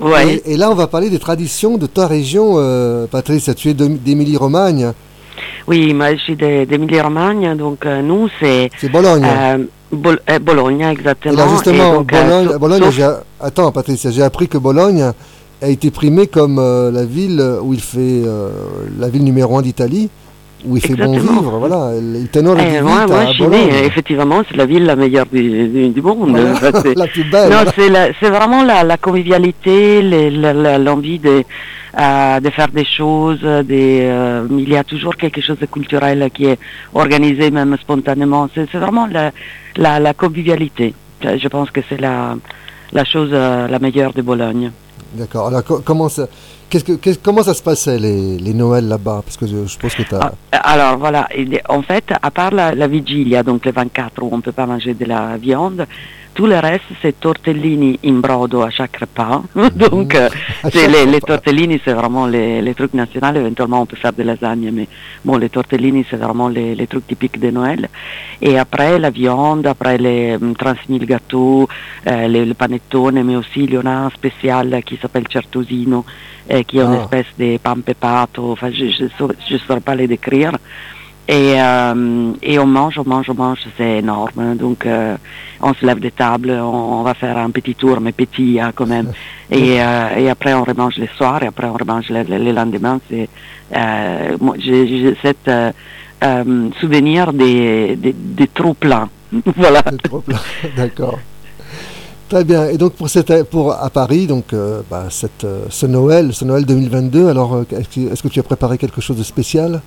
Ouais. Et, et là, on va parler des traditions de ta région, euh, Patricia. Tu es d'Émilie-Romagne. Oui, moi je suis de- d'Émilie-Romagne, donc euh, nous c'est... C'est Bologne. euh, Bol- euh, Bologne, exactement. Là, justement, donc, Bologne, sauf- Bologne, sauf- attends, Patricia, j'ai appris que Bologne a été primée comme la ville où il fait la ville numéro un d'Italie, où il fait bon Exactement. vivre. Voilà, il tenore Eh, di moi, vita moi, je suis née, effectivement, c'est la ville la meilleure du, du, du monde. Voilà, Enfin, la plus belle. Non, c'est vraiment la, la convivialité, l'envie de, euh, de faire des choses. Des, euh, il y a toujours quelque chose de culturel qui est organisé même spontanément. C'est vraiment la, la, la convivialité. Je pense que c'est la, la chose euh, la meilleure de Bologne. D'accord. Alors, co- comment ça, qu'est-ce que, qu'est- comment ça se passait les, les Noëls là-bas? Parce que je, je pense que tu as. Ah, Alors voilà, en fait, à part la, la vigilia, donc le 24 où on ne peut pas manger de la viande, tout le reste c'est tortellini in brodo à chaque repas. donc euh, À c'est les, les tortellini c'est vraiment les, les trucs nationaux, éventuellement on peut faire des lasagnes, mais bon les tortellini c'est vraiment les, les trucs typiques de Noël. Et après la viande, après les hum, 36 000 gâteaux, euh, le panettone, mais aussi il y en a un spécial qui s'appelle Certosino, euh, qui est une Ah. espèce de pan pepato, enfin je ne saurais pas les décrire. Et, euh, et on mange, on mange, on mange, c'est énorme. Donc euh, on se lève des tables, on, on va faire un petit tour, mais petit hein, quand même. Et, euh, et après on remange les soirs, et après on remange le, le- le lendemain. C'est, j'ai, cet souvenir des, des, des trop pleins. voilà. Trop plat. D'accord. Très bien. Et donc pour cette, pour à Paris, donc bah, cette, ce Noël, ce Noël 2022. Alors, est-ce que tu as préparé quelque chose de spécial?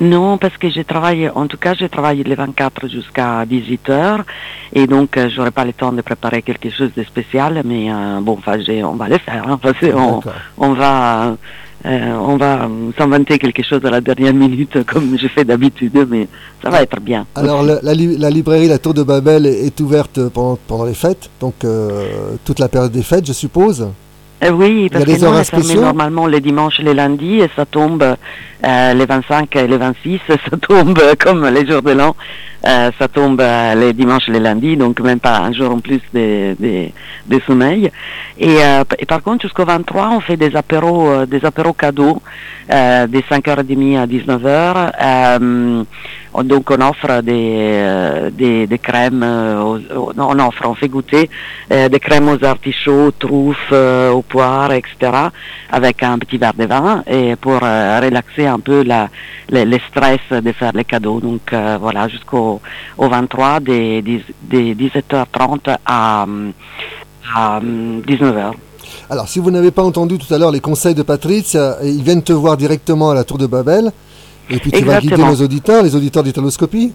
Non, parce que je travaille, en tout cas, je travaille le 24 jusqu'à 18 heures et donc euh, j'aurai pas le temps de préparer quelque chose de spécial, mais euh, bon, enfin, on va le faire, hein, parce on va, euh, on va s'inventer quelque chose à la dernière minute comme je fais d'habitude, mais ça va être bien. Alors la, la li- la librairie La Tour de Babel est, est ouverte pendant, pendant les fêtes, donc euh, toute la période des fêtes, je suppose? Euh, oui, parce des que nous, on est fermé normalement les dimanches et les lundis et ça tombe euh, les 25 et les 26, ça tombe euh, comme les jours de l'an, euh, ça tombe euh, les dimanches et les lundis, donc même pas un jour en plus de, de, de sommeil. Et, euh, et par contre, jusqu'au 23, on fait des apéros, euh, des apéros cadeaux euh, de 5h30 à 19h. Euh, on- donc on offre des, euh, des, des crèmes, aux- aux- non, on offre, on fait goûter euh, des crèmes aux artichauts, aux truffes, euh, aux poires, etc. avec un petit verre de vin et pour euh, relaxer un peu la, le, le stress de faire les cadeaux. Donc euh, voilà, jusqu'au au 23, des, des, des 17h30 à, à 19h. Alors si vous n'avez pas entendu tout à l'heure les conseils de Patricia, euh, ils viennent te voir directement à la Tour de Babel, et puis tu vas guider nos auditeurs, les auditeurs d'Italoscopie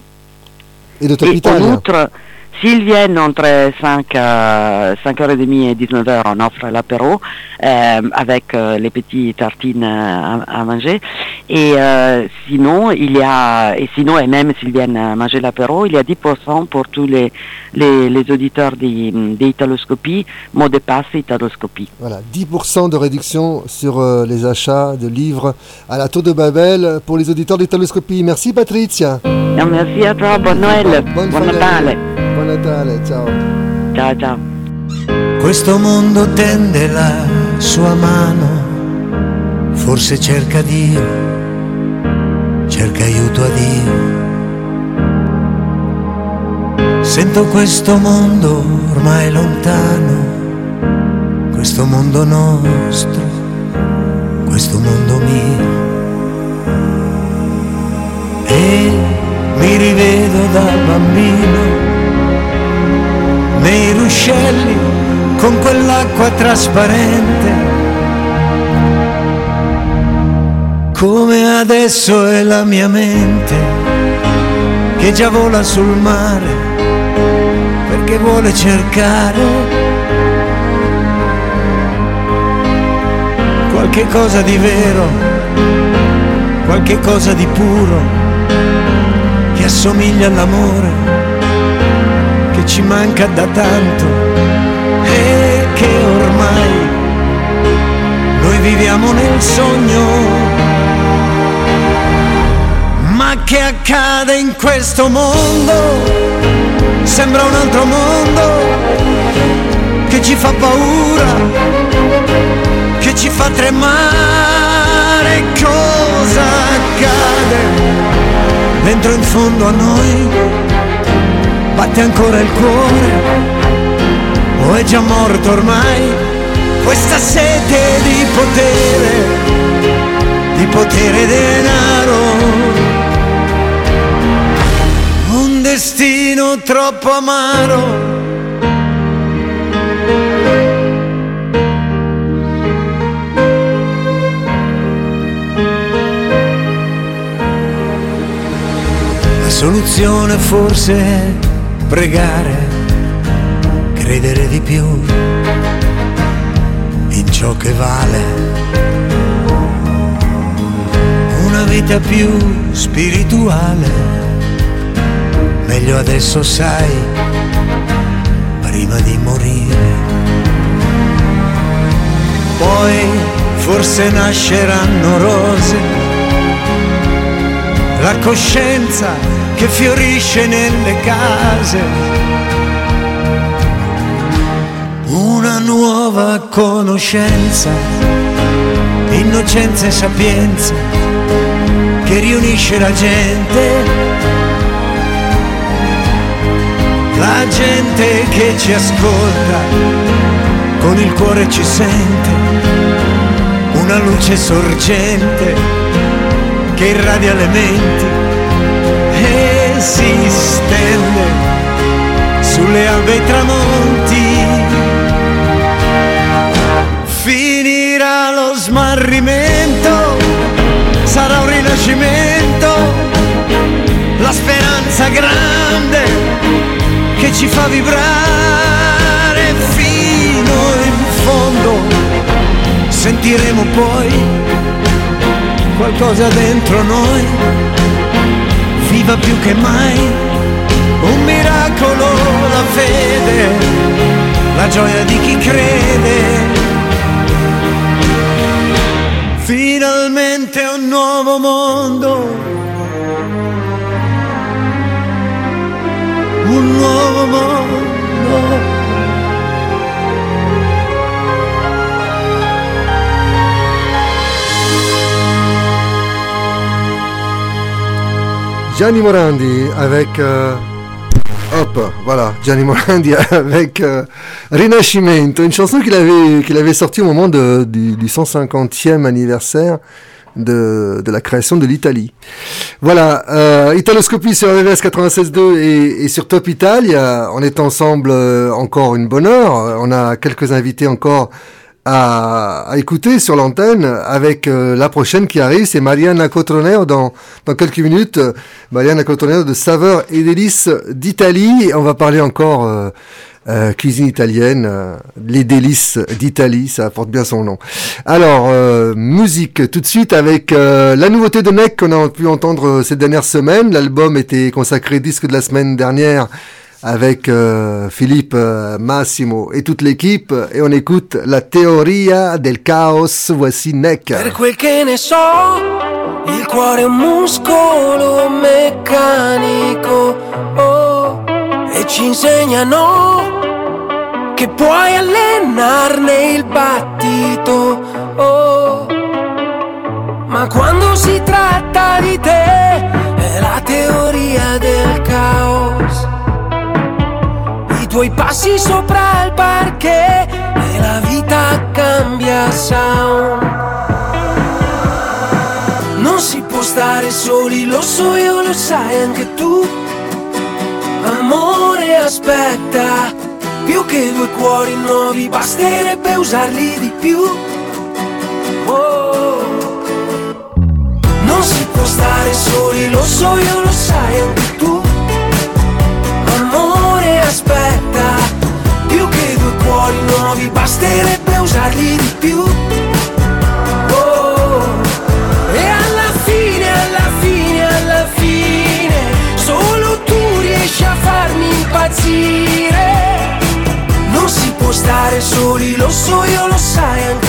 et de Top Et en outre, s'ils viennent entre 5, euh, 5h30 et 19h, on offre l'apéro euh, avec euh, les petits tartines à, à manger. Et sinon, il y a, et sinon, et même s'ils viennent manger l'apéro, il y a 10% pour tous les, les, les auditeurs d'Italoscopie, mot de passe Italoscopie. Voilà, 10% de réduction sur les achats de livres à la Tour de Babel pour les auditeurs d'Italoscopie. Merci Patricia. Merci à toi, bon Noël, buon Natale. Natale. Ciao. Ciao, ciao. Questo mondo tende la sua mano, forse cerca Dio, cerca aiuto a Dio. Sento questo mondo ormai lontano, questo mondo nostro, questo mondo mio. E mi rivedo da bambino nei ruscelli con quell'acqua trasparente. Come adesso è la mia mente che già vola sul mare perché vuole cercare qualche cosa di vero, qualche cosa di puro che assomiglia all'amore che ci manca da tanto e che siamo nel sogno. Ma che accade in questo mondo? Sembra un altro mondo che ci fa paura, che ci fa tremare. Cosa accade? Dentro in fondo a noi batte ancora il cuore o è già morto ormai? questa sete di potere, di potere denaro. Un destino troppo amaro. La soluzione forse pregare, credere di più in ciò che vale. Una vita più spirituale, meglio adesso sai, prima di morire. Poi forse nasceranno rose, la coscienza che fiorisce nelle case. Una nuova conoscenza, innocenza e sapienza che riunisce la gente, la gente che ci ascolta, con il cuore ci sente, una luce sorgente che irradia le menti e si stende sulle albe e tramonti. Finirà lo smarrimento, sarà un rinascimento, la speranza grande che ci fa vibrare fino in fondo, sentiremo poi qualcosa dentro noi, viva più che mai, un miracolo la fede, la gioia di chi crede. Finalmente un nuovo mondo, un nuovo mondo. Gianni Morandi avec euh, Hop, voilà, Gianni Morandi avec euh, Rinascimento, une chanson qu'il avait, sortie au moment du, du 150e anniversaire de, la création de l'Italie. Voilà, euh, Italoscopie sur RVS 96.2 et, sur Top Italia. On est ensemble encore une bonne heure. On a quelques invités encore à, à écouter sur l'antenne avec euh, la prochaine qui arrive, c'est Mariana Cotroneo dans, dans quelques minutes. Mariana Cotroneo de Saveurs et délices d'Italie. On va parler encore euh, euh, cuisine italienne, euh, les délices d'Italie, ça porte bien son nom. Alors, euh, musique tout de suite avec euh, la nouveauté de Neck qu'on a pu entendre ces dernières semaines. L'album était consacré disque de la semaine dernière avec euh, Philippe euh, Massimo et toute l'équipe et on écoute la théoria del caos, voici Neck. Per quel che ne so, il cuore è un muscolo meccanico oh, e ci insegnano che puoi allenarne il battito. Oh, ma quando si tratta di te è la teoria del caos tuoi passi sopra il parquet e la vita cambia sound. Non si può stare soli, lo so io, lo sai anche tu. Amore aspetta, più che due cuori nuovi, basterebbe usarli di più. Oh. Non si può stare soli, lo so io, lo sai anche tu aspetta Più che due cuori nuovi basterebbe usarli di più. Oh, E alla fine, alla fine, alla fine Solo tu riesci a farmi impazzire. Non si può stare soli, lo so io, lo sai anche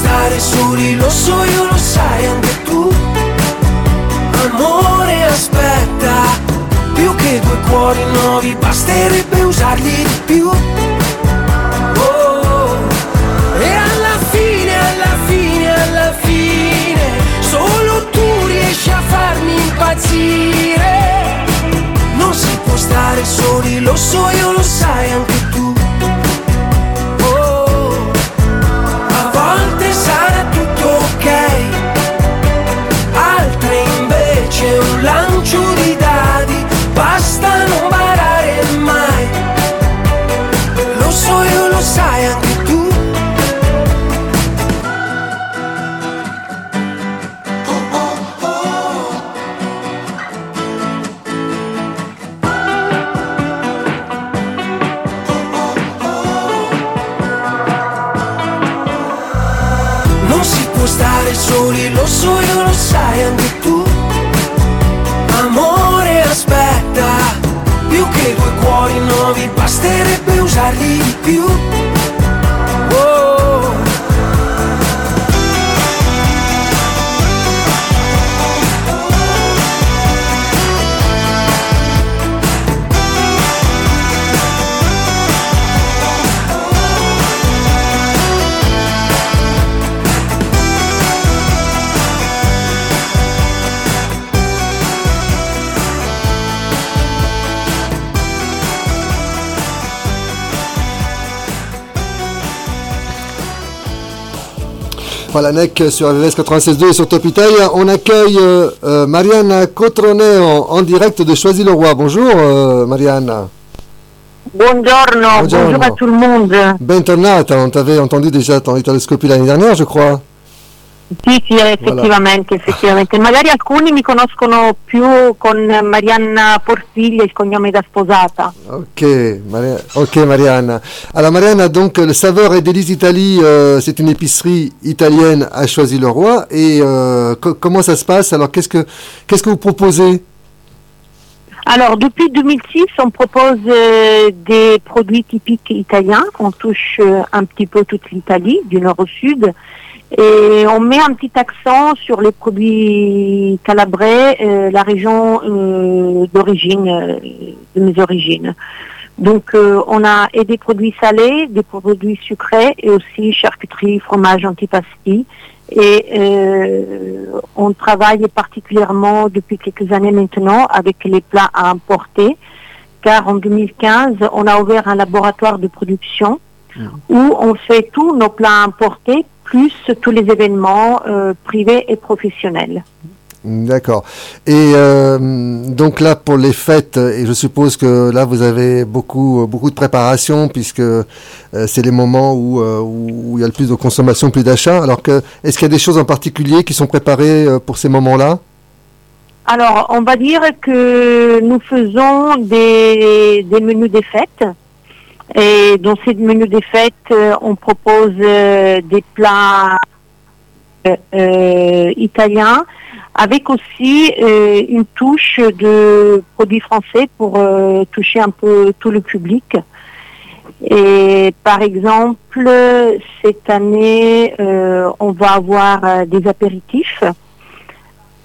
stare soli, lo so io, lo sai anche tu. Amore aspetta, più che due cuori nuovi, basterebbe usarli di più. Oh, e alla fine, alla fine, alla fine, solo tu riesci a farmi impazzire. Non si può stare soli, lo so io, lo sai anche tu. Può stare soli, lo so io, lo sai anche tu. Amore aspetta, più che due cuori nuovi, basterebbe usarli di più. Voilà, NEC sur RVS 96.2 et sur Top Italia. On accueille euh, euh, Mariana Cotroneo en direct de Choisy-le-Roi. Bonjour euh, Mariana. Buongiorno, Buongiorno. bonjour à tout le monde. Bentornata, on t'avait entendu déjà ton italoscopie l'année dernière, je crois. Sì, sì, effettivamente, effettivamente. Magari alcuni mi conoscono più con Marianna Porfiglia, il cognome da sposata. Ok, Maria- ok Mariana. Alors Mariana, donc le Saveur et Délices Italie, euh, c'est une épicerie italienne à Choisy-le-Roi. Et euh, co- comment ça se passe? Alors qu'est-ce que qu'est-ce que vous proposez? Alors, depuis 2006, on propose euh, des produits typiques italiens. On touche un petit peu toute l'Italie, du nord au sud. Et on met un petit accent sur les produits calabrais, euh, la région euh, d'origine, euh, de mes origines. Donc, euh, on a et des produits salés, des produits sucrés et aussi charcuterie, fromage, antipasti. Et euh, on travaille particulièrement depuis quelques années maintenant avec les plats à importer, car en 2015, on a ouvert un laboratoire de production où on fait tous nos plats importés, plus tous les événements euh, privés et professionnels. D'accord. Et euh, donc là, pour les fêtes, et je suppose que là, vous avez beaucoup, beaucoup de préparation, puisque euh, c'est les moments où, euh, où il y a le plus de consommation, plus d'achat. Alors que, est-ce qu'il y a des choses en particulier qui sont préparées euh, pour ces moments-là? Alors, on va dire que nous faisons des, des menus des fêtes. Et dans ces menus des fêtes, euh, on propose euh, des plats euh, italiens avec aussi une touche de produits français pour toucher un peu tout le public. Et par exemple, cette année, on va avoir des apéritifs.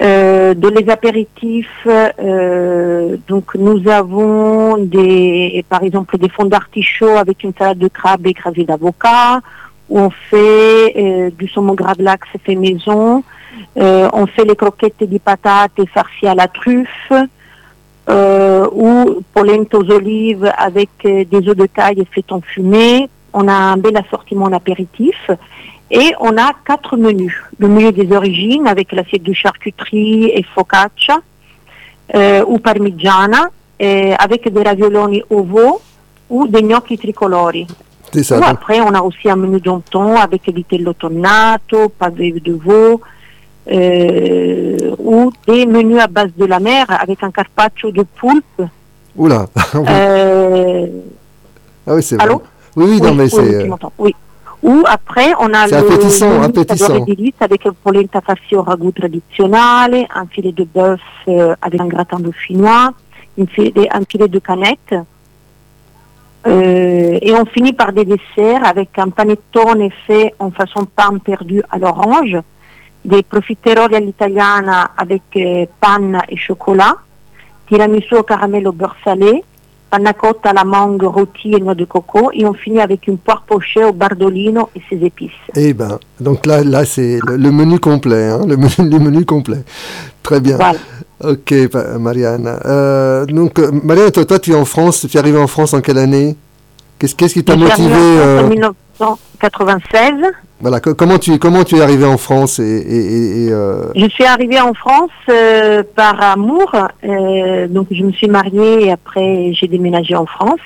Euh, dans les apéritifs, euh, donc nous avons des, par exemple, des fonds d'artichaut avec une salade de crabe écrasée d'avocat, où on fait euh, du saumon gravlax fait maison, on fait les croquettes de patates farcies à la truffe, ou polenta aux olives avec des œufs de caille et faites en fumée. On a un bel assortiment d'apéritifs. Et on a quatre menus. Le menu des origines avec l'assiette de charcuterie et focaccia euh, ou parmigiana avec des ravioloni au veau ou des gnocchi tricolori. Ça. Ou après, on a aussi un menu d'anton avec vitello tonnato, pavé de veau, euh, ou des menus à base de la mer avec un carpaccio de poulpe. Oula. Euh, ah oui, c'est allô? Vrai. Oui, oui, non, mais oui, c'est. oui. Ou après, on a le appétissant, avec polenta farcie au ragoût traditionnel, un filet de bœuf euh, avec un gratin dauphinois, une filet- un filet de canette, Euh, et on finit par des desserts avec un panettone fait en façon pain perdu à l'orange, des profiteroli all'italiana avec euh, panne et chocolat, tiramisu au caramel au beurre salé, panna cotta à la mangue rôtie et noix de coco, et on finit avec une poire pochée au bardolino et ses épices. Eh ben, donc là, là c'est le, le menu complet, hein, le, menu, le menu complet. Très bien. Voilà. Ok, Marianne. Euh, donc, euh, Marianne, toi, toi, tu es en France, tu es arrivée en France en quelle année? Qu'est-ce qu'est-ce qui t'a motivé en France en 1996. Voilà, co- comment tu comment tu es arrivé en France et, et- et- et, euh, Je suis arrivée en France euh, par amour, euh, donc je me suis mariée et après j'ai déménagé en France.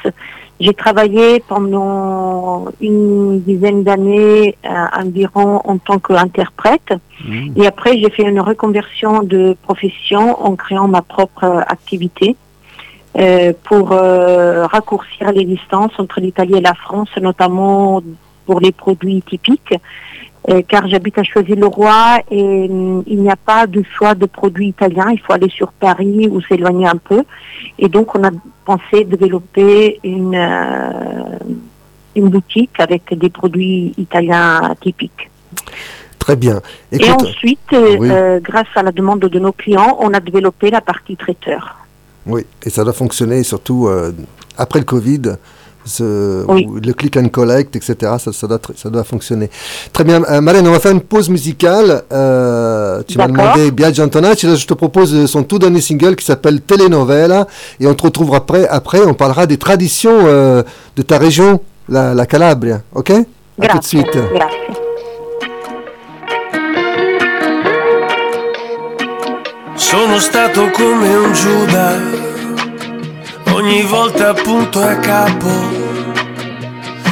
J'ai travaillé pendant une dizaine d'années environ en tant qu'interprète et après j'ai fait une reconversion de profession en créant ma propre activité pour raccourcir les distances entre l'Italie et la France, notamment pour les produits typiques euh, car j'habite à Choisy-le-Roi et hum, il n'y a pas de choix de produits italiens. Il faut aller sur Paris ou s'éloigner un peu. Et donc, on a pensé développer une, euh, une boutique avec des produits italiens typiques. très bien. et ensuite, euh, oui. grâce à la demande de nos clients, on a développé la partie traiteur. oui, et ça doit fonctionner surtout après le Covid. Ce- Oui. où le click and collect, etc. Ça, ça doit, ça doit fonctionner. Très bien, euh, Marianne, on va faire une pause musicale. Euh, tu m'as demandé Biagio Antonacci. Là, je te propose son tout dernier single qui s'appelle Telenovela. Et on te retrouvera après. Après, on parlera des traditions euh, de ta région, la, la Calabria. OK? À tout de suite. Grazie. Sono stato come un Giuda, ogni volta appunto a capo.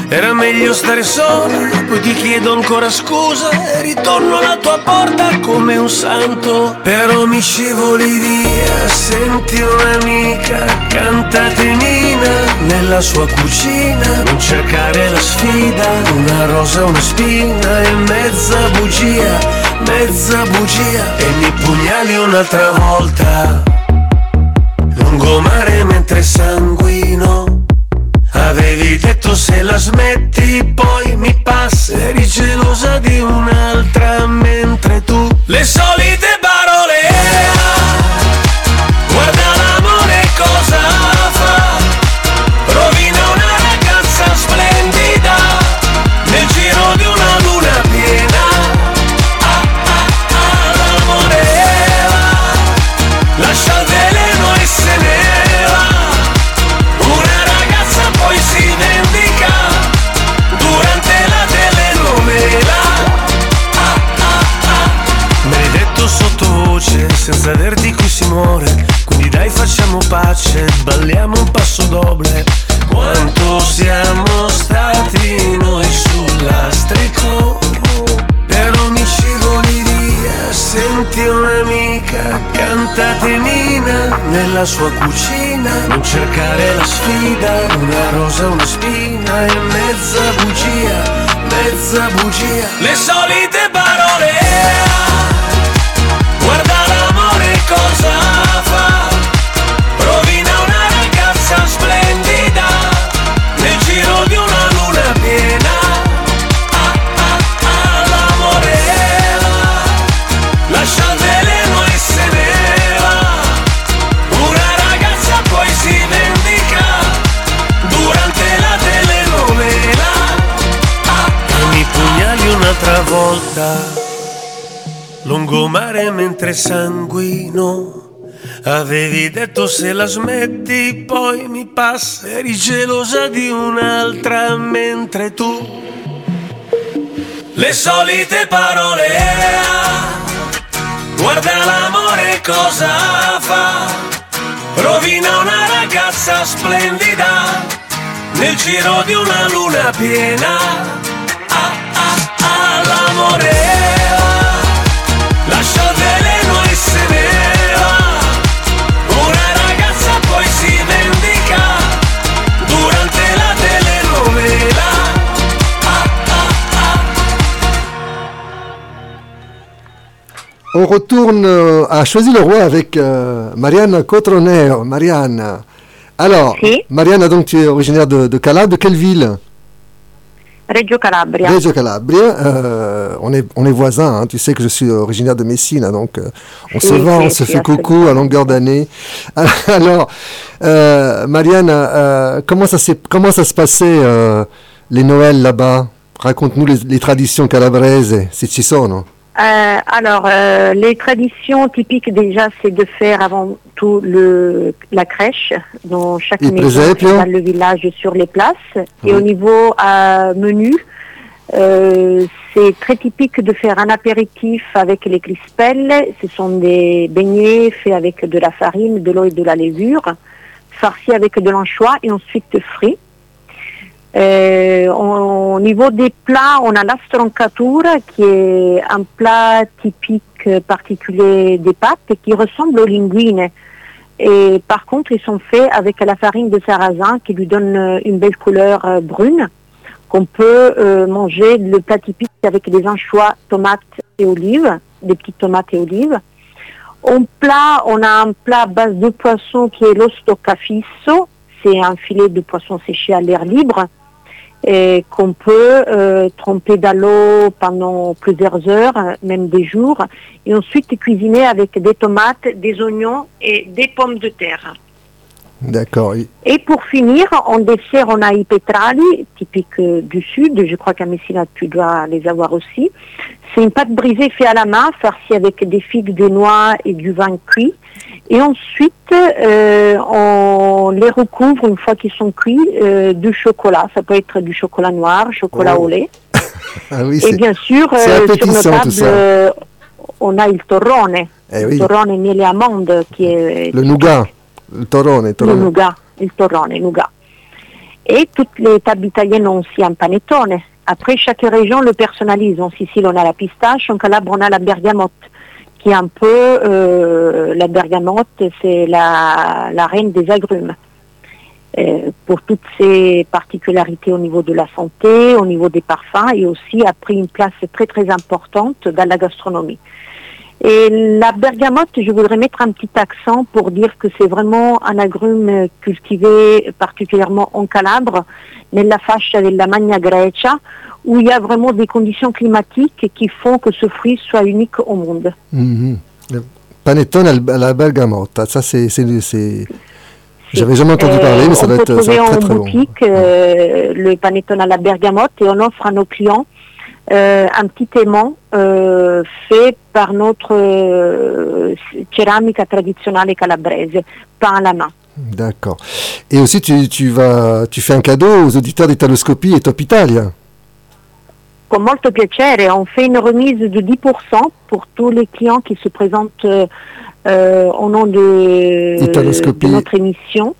Era meglio stare solo, poi ti chiedo ancora scusa e ritorno alla tua porta come un santo. Però mi scivoli via, senti un'amica, cantatenina nella sua cucina. Non cercare la sfida, una rosa, una spina e mezza bugia, mezza bugia. E mi pugnali un'altra volta, lungomare mentre sanguino. Avevi detto se la smetti poi mi passa Eri gelosa di un'altra mentre tu Le solite senza averti qui si muore. Quindi dai facciamo pace, balliamo un passo doble. Quanto siamo stati noi sul lastrico. Però mi scivoli via, senti un'amica, cantatenina nella sua cucina. Non cercare la sfida, una rosa, una spina e mezza bugia, mezza bugia. Le solite volta. Lungomare mentre sanguino. Avevi detto se la smetti poi mi passa. Eri gelosa di un'altra mentre tu. Le solite parole. Guarda l'amore cosa fa. Rovina una ragazza splendida. Nel giro di una luna piena. L'amore va. Lascia il veleno se ne va. Una ragazza poi si vendica durante la telenovela. Ah, ah, ah. On retourne euh, à Choisy-le-Roi avec euh, Marianne Cotroneo. Marianne, Alors, Mariana, donc tu es originaire de, de Calabre, de quelle ville? Reggio Calabria. Reggio Calabria, euh, on, est, on est voisins, hein. tu sais que je suis originaire de Messine, donc euh, on se voit, on se fait coucou à longueur d'année. Alors, euh, Marianne, comment, ça comment ça se passait les Noëls là-bas? Raconte-nous les, les, traditions calabraises, si ci sono. Euh, alors, euh, les traditions typiques déjà, c'est de faire avant tout le, la crèche dans chaque maison, dans le village, sur les places. Et au niveau euh, menu, c'est très typique de faire un apéritif avec les crispelles. Ce sont des beignets faits avec de la farine, de l'eau et de la levure, farcis avec de l'anchois et ensuite frits. Euh, au niveau des plats, on a la stroncatura qui est un plat typique particulier des pâtes qui ressemble aux linguines. Et par contre, ils sont faits avec la farine de sarrasin qui lui donne une belle couleur euh, brune qu'on peut euh, manger le plat typique avec des anchois, tomates et olives, des petites tomates et olives. En plat, on a un plat à base de poisson qui est l'ostocafisso. C'est un filet de poisson séché à l'air libre et qu'on peut euh, tremper dans l'eau pendant plusieurs heures, même des jours, et ensuite cuisiner avec des tomates, des oignons et des pommes de terre. D'accord. Et pour finir, en dessert, on a i petrali, typique du sud, je crois qu'à Messina, tu dois les avoir aussi. C'est une pâte brisée faite à la main, farcie avec des figues, des noix et du vin cuit. Et ensuite, euh, on les recouvre une fois qu'ils sont cuits euh, du chocolat. Ça peut être du chocolat noir, chocolat oh. au lait. ah oui, et bien sûr, euh, sur nos tables, on a il torrone. Eh il torrone miele amande qui est... Le nougat. Le torrone, torrone. Le nougat, il torrone, nougat. Et toutes les tables italiennes ont aussi un panettone. Après, chaque région le personnalise. En Sicile, on a la pistache, en Calabre, on a la bergamote qui est un peu euh, la bergamote, c'est la, reine des agrumes. Euh, pour toutes ses particularités au niveau de la santé, au niveau des parfums, et aussi a pris une place très très importante dans la gastronomie. Et la bergamote, je voudrais mettre un petit accent pour dire que c'est vraiment un agrume cultivé particulièrement en Calabre, nella fascia della Magna Grecia, où il y a vraiment des conditions climatiques qui font que ce fruit soit unique au monde. Mm Panettone à la bergamote, ça c'est... J'avais jamais entendu parler, mais ça doit être, ça très, en boutique euh, le panettone à la bergamote et on offre à nos clients euh, un petit aimant euh, fait par notre céramica traditionnelle calabraise, peint à la main. D'accord. Et aussi, tu, tu, vas, tu fais un cadeau aux auditeurs d'Italoscopie et Top Italia. Con molto piacere, on fait une remise de 10% pour tous les clients qui se présentent euh, au nom de, de notre émission.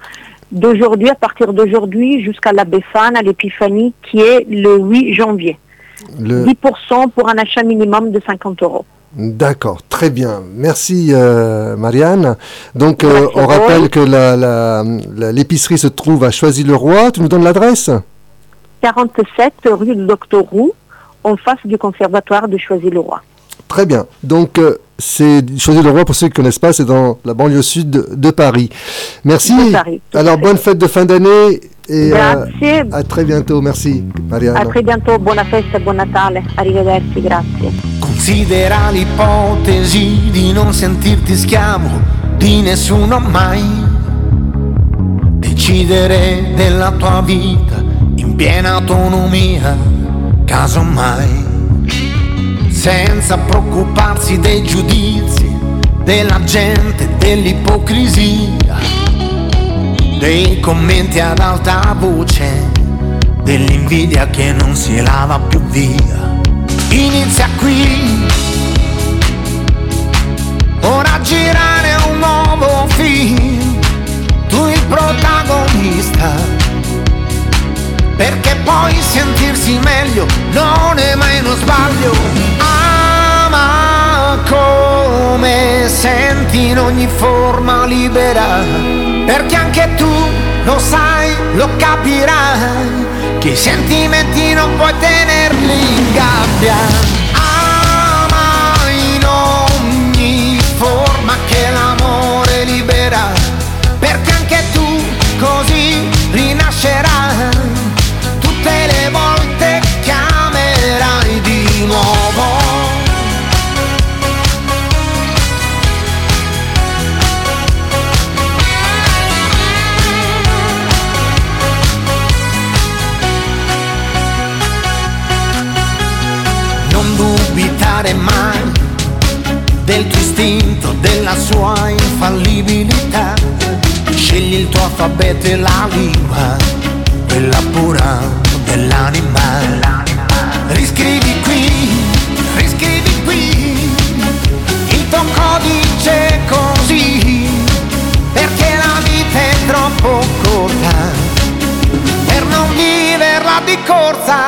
D'aujourd'hui, à partir d'aujourd'hui, jusqu'à la Befana, l'épiphanie, qui est le 8 janvier. 10% pour un achat minimum de 50 euros. D'accord, très bien. Merci euh, Marianne. Donc euh, on rappelle que l'épicerie se trouve à Choisy-le-Roi. Tu nous donnes l'adresse? 47 rue du Docteur Roux, en face du conservatoire de Choisy-le-Roi. Très bien. Donc, euh, c'est Choisy-le-Roi, pour ceux qui ne connaissent pas, c'est dans la banlieue sud de, Paris. Merci. Alors, bonne fête de fin d'année et euh, à très bientôt. Merci, Marianne. A très bientôt. Buona festa, buon Natale. Arrivederci, grazie. Considera l'ipotesi di non sentirti schiavo di nessuno mai. Decidere della tua vita in piena autonomia casomai, senza preoccuparsi dei giudizi della gente, dell'ipocrisia, dei commenti ad alta voce, dell'invidia che non si lava più via. Inizia qui, ora girare un nuovo film, tu il protagonista perché poi sentirsi meglio non è mai uno sbaglio. Ama come senti in ogni forma libera, perché anche tu lo sai, lo capirai, che i sentimenti non puoi tenerli in gabbia. Sua infallibilità. Scegli il tuo alfabeto e la lingua, quella pura dell'anima. Riscrivi qui, riscrivi qui, il tuo codice così, perché la vita è troppo corta per non viverla di corsa.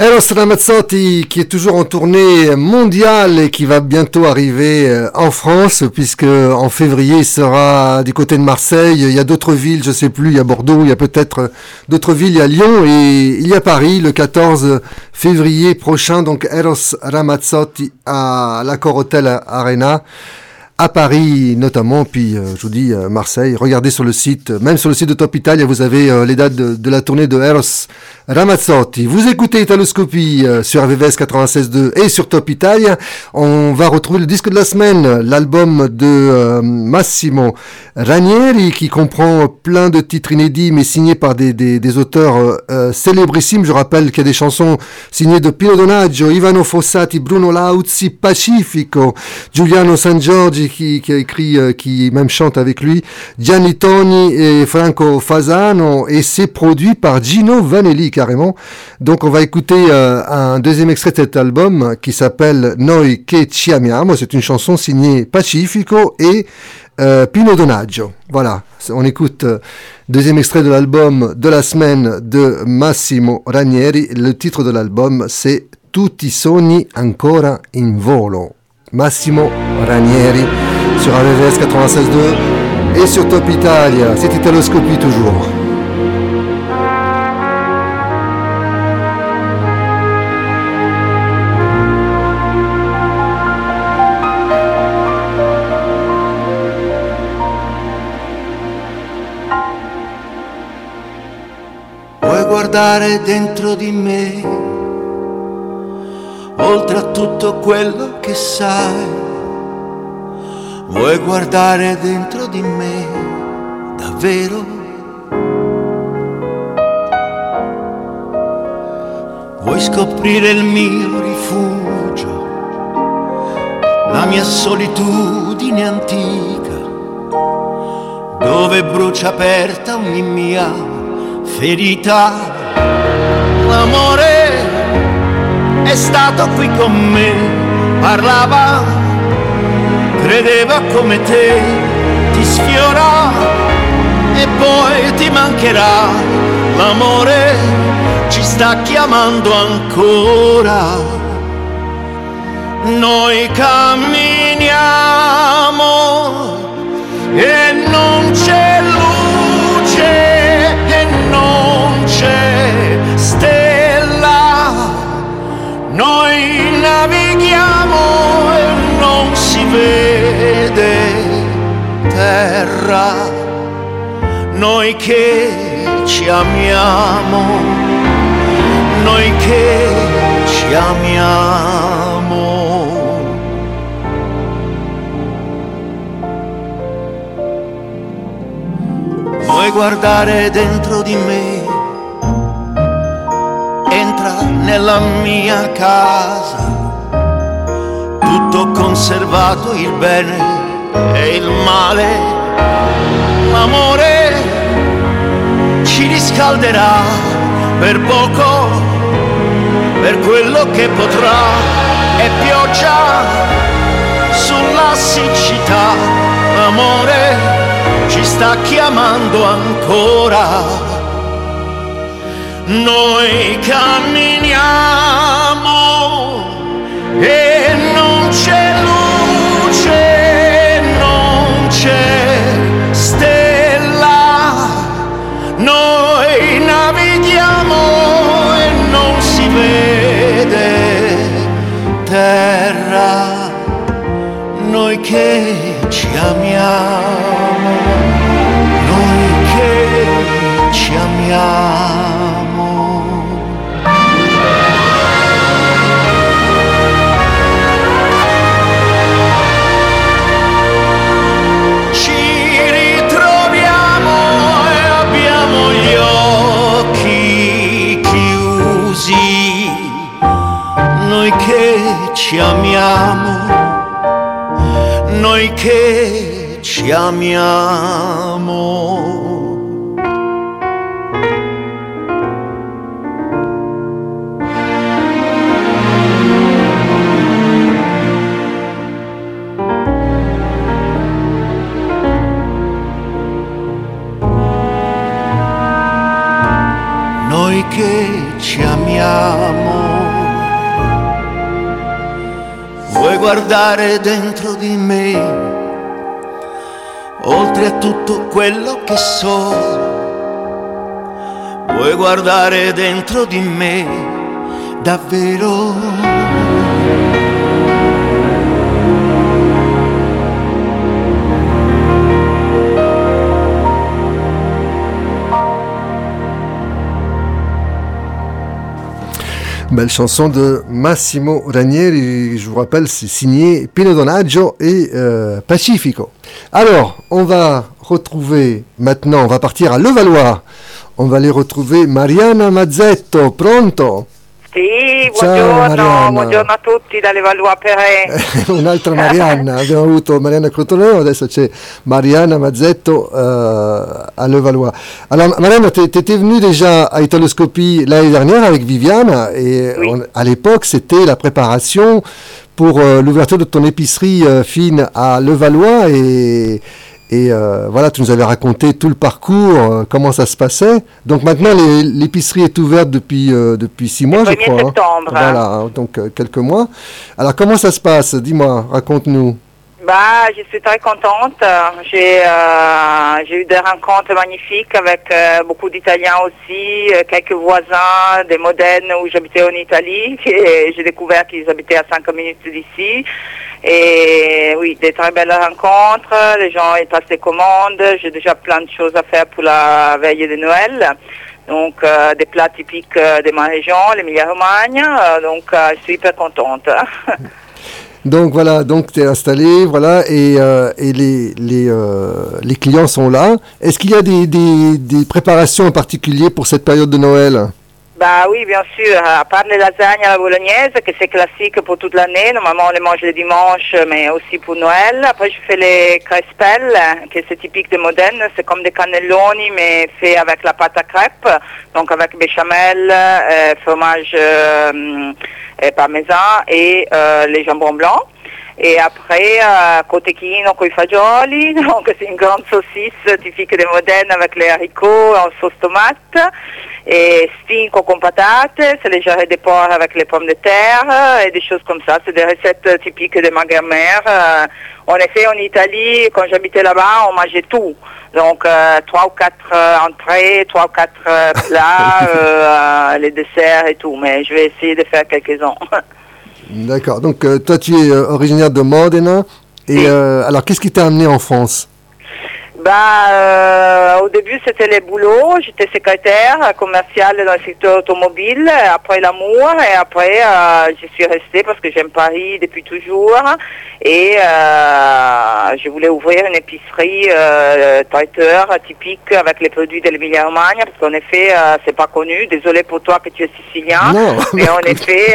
Eros Ramazzotti qui est toujours en tournée mondiale et qui va bientôt arriver euh, en France puisque en février il sera du côté de Marseille. Il y a d'autres villes, je sais plus, il y a Bordeaux, il y a peut-être euh, d'autres villes, il y a Lyon et il y a Paris le 14 février prochain. Donc Eros Ramazzotti à l'Accor Hotel Arena à Paris notamment, puis euh, je vous dis euh, Marseille. Regardez sur le site, euh, même sur le site de Top Italia, vous avez euh, les dates de, de la tournée de Eros Ramazzotti. Vous écoutez Italoscopie euh, sur RVVS 96.2 et sur Top Italia. On va retrouver le disque de la semaine, l'album de Massimo Ranieri, qui comprend plein de titres inédits, mais signés par des, des, des auteurs célébrissimes. Je rappelle qu'il y a des chansons signées de Pino Donaggio, Ivano Fossati, Bruno Lauzi, Pacifico, Giuliano San Giorgi, qui, a écrit, euh, qui même chante avec lui, Gianni Toni et Franco Fasano, et c'est produit par Gino Vanelli carrément. Donc on va écouter euh, un deuxième extrait de cet album qui s'appelle Noi che ci amiamo. C'est une chanson signée Pacifico et euh, Pino Donaggio. Voilà, on écoute euh, deuxième extrait de l'album de la semaine de Massimo Ranieri. Le titre de l'album c'est Tutti sogni ancora in volo. Massimo Ranieri sur AVVS 96.2 et sur Top Italia. C'est Italoscopie toujours. Vuoi guardare dentro di me, oltre a tutto quello che sai. Vuoi guardare dentro di me, davvero? Vuoi scoprire il mio rifugio, la mia solitudine antica, dove brucia aperta ogni mia ferita. L'amore è stato qui con me, parlava, credeva come te, ti sfiora e poi ti mancherà. L'amore ci sta chiamando ancora. Noi camminiamo e non c'è luce e non c'è stella. Noi navighiamo e non si vede terra. Noi che ci amiamo, noi che ci amiamo. Vuoi guardare dentro di me? Entra nella mia casa, conservato il bene e il male. L'amore ci riscalderà per poco, per quello che potrà, e pioggia sulla siccità. L'amore ci sta chiamando ancora. Noi camminiamo e non c'è amiamo, noi che ci amiamo. Ci ritroviamo e abbiamo gli occhi chiusi. Noi che ci amiamo, amiamo. Noi che ci amiamo. Vuoi guardare dentro di me, oltre a tutto quello che so. Vuoi guardare dentro di me, davvero. Belle chanson de Massimo Ranieri, je vous rappelle, c'est signé Pino Donaggio et euh, Pacifico. Alors, on va retrouver maintenant, on va partir à Levallois. On va aller retrouver Mariana Mazzetto, pronto? Ciao, buongiorno, Marianna. buongiorno a tutti dalle Valois Perret. Un'altra Marianna, abbiamo avuto Marianna Crotoneo, adesso c'è Mariana Mazzetto euh, à Levallois. Alors Marianna, tu étais venue déjà à Italoscopie l'année dernière avec Viviane et on- à l'époque c'était la préparation pour euh, l'ouverture de ton épicerie euh, fine à Levallois et, et euh, voilà, tu nous avais raconté tout le parcours, euh, comment ça se passait. Donc maintenant l'épicerie est ouverte depuis, euh, depuis six mois, je 1er crois. hein. septembre, hein. Voilà, hein, donc quelques mois. Alors comment ça se passe? Dis-moi, raconte-nous. Bah, je suis très contente. J'ai eu des rencontres magnifiques avec beaucoup d'Italiens aussi, quelques voisins des Modènes où j'habitais en Italie. et J'ai découvert qu'ils habitaient à 5 minutes d'ici. Et oui, des très belles rencontres. Les gens passent des commandes. J'ai déjà plein de choses à faire pour la veille de Noël. Donc euh, des plats typiques euh, de ma région, l'Emilia-Romagne. Euh, donc je suis hyper contente. Donc voilà, donc tu es installé, voilà, et, et les, les clients sont là. Est-ce qu'il y a des, des, des préparations en particulier pour cette période de Noël? Bah oui, bien sûr. À part les lasagnes à la bolognaise, que c'est classique pour toute l'année. Normalement, on les mange le dimanche, mais aussi pour Noël. Après, je fais les crespelles, que c'est typique de Modène. C'est comme des cannelloni, mais fait avec la pâte à crêpes. Donc avec béchamel, euh, fromage euh, et parmesan et euh, les jambons blancs. Et après, euh, cotechino con i fagioli, donc c'est une grande saucisse typique de Modène avec les haricots en sauce tomate. Et stinco con patate, c'est les jarrets de porc avec les pommes de terre et des choses comme ça. C'est des recettes typiques de ma grand-mère. Euh, en effet, en Italie, quand j'habitais là-bas, on mangeait tout. Donc, euh, trois ou quatre euh, entrées, trois ou quatre plats, les desserts et tout. Mais je vais essayer de faire quelques-uns. D'accord, donc euh, toi tu es euh, originaire de Modena. Et euh, alors qu'est-ce qui t'a amené en France? Bah, euh, au début, c'était les boulots. J'étais secrétaire commerciale dans le secteur automobile. Après l'amour, et après, euh, je suis restée parce que j'aime Paris depuis toujours. Et euh, je voulais ouvrir une épicerie traiteur typique avec les produits de l'Emilia-Romagna, parce qu'en effet, c'est pas connu. Désolé pour toi que tu es sicilien, Non. mais en effet,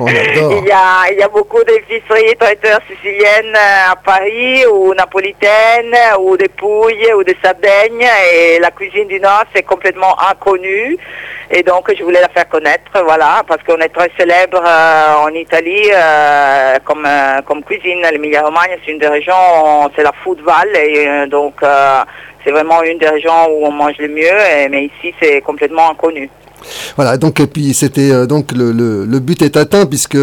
il y a, il y a beaucoup d'épiceries traiteurs siciliennes à Paris ou napolitaines ou des pouilles ou des sardaignes et la cuisine du Nord c'est complètement inconnu et donc je voulais la faire connaître voilà parce qu'on est très célèbre euh, en Italie euh, comme, euh, comme cuisine l'Emilia Romagna c'est une des régions c'est la food valley et euh, donc euh, c'est vraiment une des régions où on mange le mieux mais ici c'est complètement inconnu. Voilà, donc puis c'était donc le, le but est atteint puisque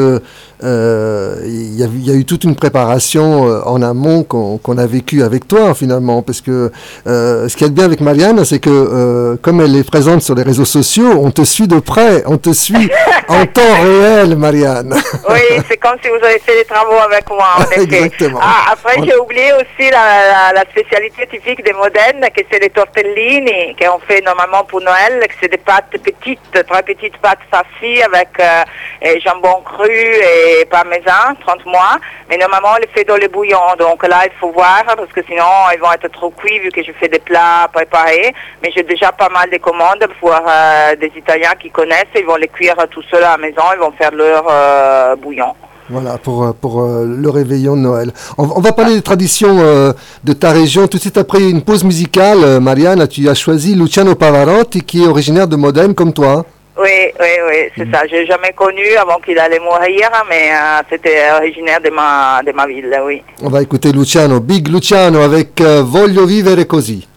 euh, il y, a, il y a eu toute une préparation euh, en amont qu'on a vécu avec toi finalement parce que euh, ce qui est bien avec Marianne c'est que euh, comme elle est présente sur les réseaux sociaux on te suit de près on te suit en temps réel Marianne Oui, c'est comme si vous avez fait des travaux avec moi, en effet. Exactement. Ah, après, On- j'ai oublié aussi la, la- la spécialité typique des Modènes, que c'est les tortellini, qu'on fait normalement pour Noël, que c'est des pâtes petites, très petites pâtes farcies avec jambon cru et parmesan, 30 mois. Mais normalement, on les fait dans le bouillon. Donc là, il faut voir, parce que sinon, ils vont être trop cuits vu que je fais des plats préparés. Mais j'ai déjà pas mal de commandes pour euh, des Italiens qui connaissent. Ils vont les cuire tout seuls à la maison. Ils vont faire leur euh, bouillon. Voilà, pour, euh, pour le réveillon de Noël. On, va parler des traditions de ta région. Tout de suite après une pause musicale, Marianne, tu as choisi Luciano Pavarotti, qui est originaire de Modène comme toi. Oui, oui, oui, c'est ça. J'ai jamais connu avant qu'il allait mourir, mais euh, c'était originaire de ma, de ma ville, oui. On va écouter Luciano, Big Luciano avec euh, Voglio vivere così.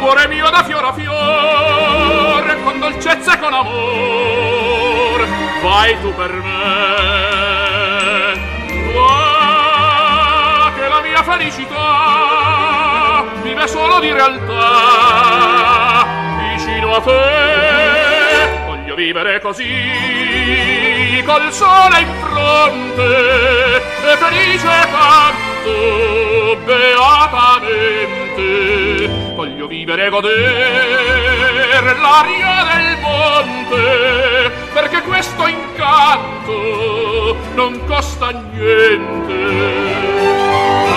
Cuore mio da fior a fior, con dolcezza con amor, vai tu per me. Felicità vive solo di realtà, vicino a te. Voglio vivere così, col sole in fronte, e felice canto beatamente. Voglio vivere e goder l'aria del monte, perché questo incanto non costa niente.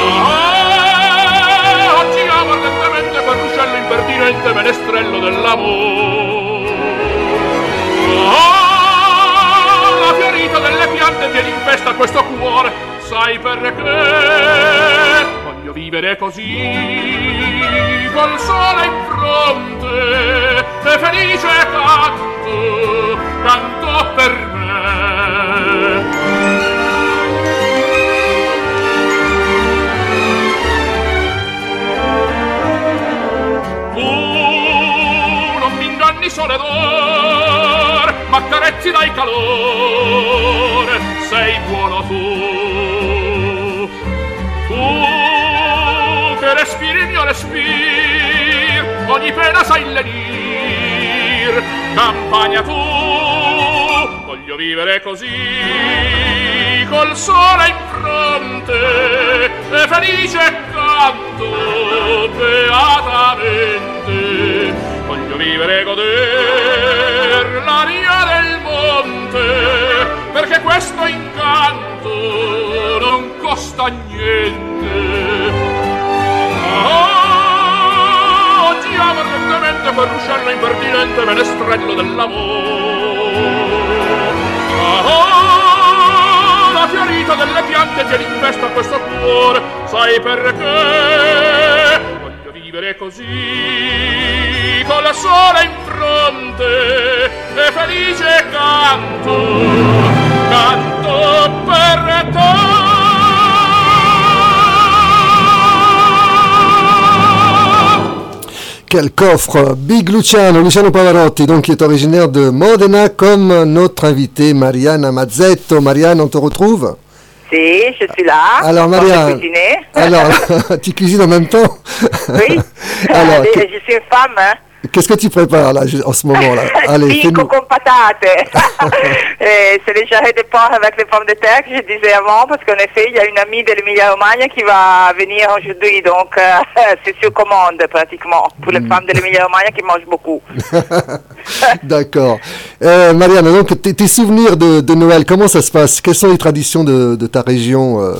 Ah, oggi amo ardentemente quel ruscello impertinente menestrello dell'amore. Ah, la fiorita delle piante tiene in festa questo cuore, sai perché? Voglio vivere così, col sole in fronte, e felice canto, canto per me. Sole d'or, ma carezzi dai calore, sei buono tu. Tu che respiri il mio respir, ogni pena sai lenir, campagna tu, voglio vivere così, col sole in fronte, e felice canto beatamente, voglio vivere e goder l'aria del monte, perché questo incanto non costa niente. Oggi amo ardentemente quel ruscello impertinente menestrello dell'amore. Ah, la fiorita delle piante tiene in festa questo cuore, sai perché? Vivere così, con la sole in fronte, e felice canto, canto per te. Quel coffre Big Luciano, Luciano Pavarotti, donc qui est originaire de Modena, comme notre invité Marianne Mazzetto. Marianne, on te retrouve Je suis là. Alors, cuisiner. Alors, tu cuisines en même temps Oui. Alors, Je suis une femme, hein. Qu'est-ce que tu prépares là en ce moment là Allez, fais-nous. con patate. C'est les jarrets de porc avec les pommes de terre que je disais avant, parce qu'en effet, il y a une amie de l'Emilia-Romagna qui va venir aujourd'hui, donc euh, c'est sur commande pratiquement, pour les femmes de l'Emilia-Romagna qui mangent beaucoup. D'accord. Euh, Marianne, donc tes, souvenirs de, de Noël, comment ça se passe? Quelles sont les traditions de, de ta région euh,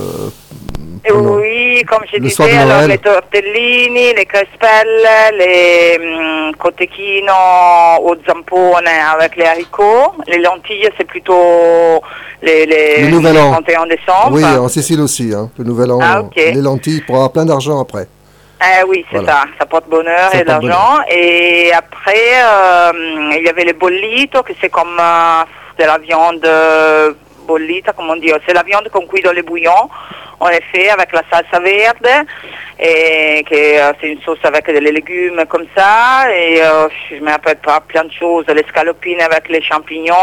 oui, comme je Le disais, alors les tortellini, les crespelle, les hum, cotechino au zampone avec les haricots. Les lentilles, c'est plutôt les, les, Le Nouvel les An. 31 décembre. Oui, en Sicile aussi, hein, le Nouvel An, Ah, les lentilles pour avoir plein d'argent après. Eh oui, c'est Voilà. ça, ça porte bonheur Ça et l'argent. Et après, euh, il y avait les bollitos, que c'est comme euh, de la viande bollita, comment dire, c'est la viande qu'on cuit dans les bouillons, en effet, avec la salsa verde, et c'est une sauce avec des légumes comme ça, et je me rappelle pas plein de choses, les scalopines avec les champignons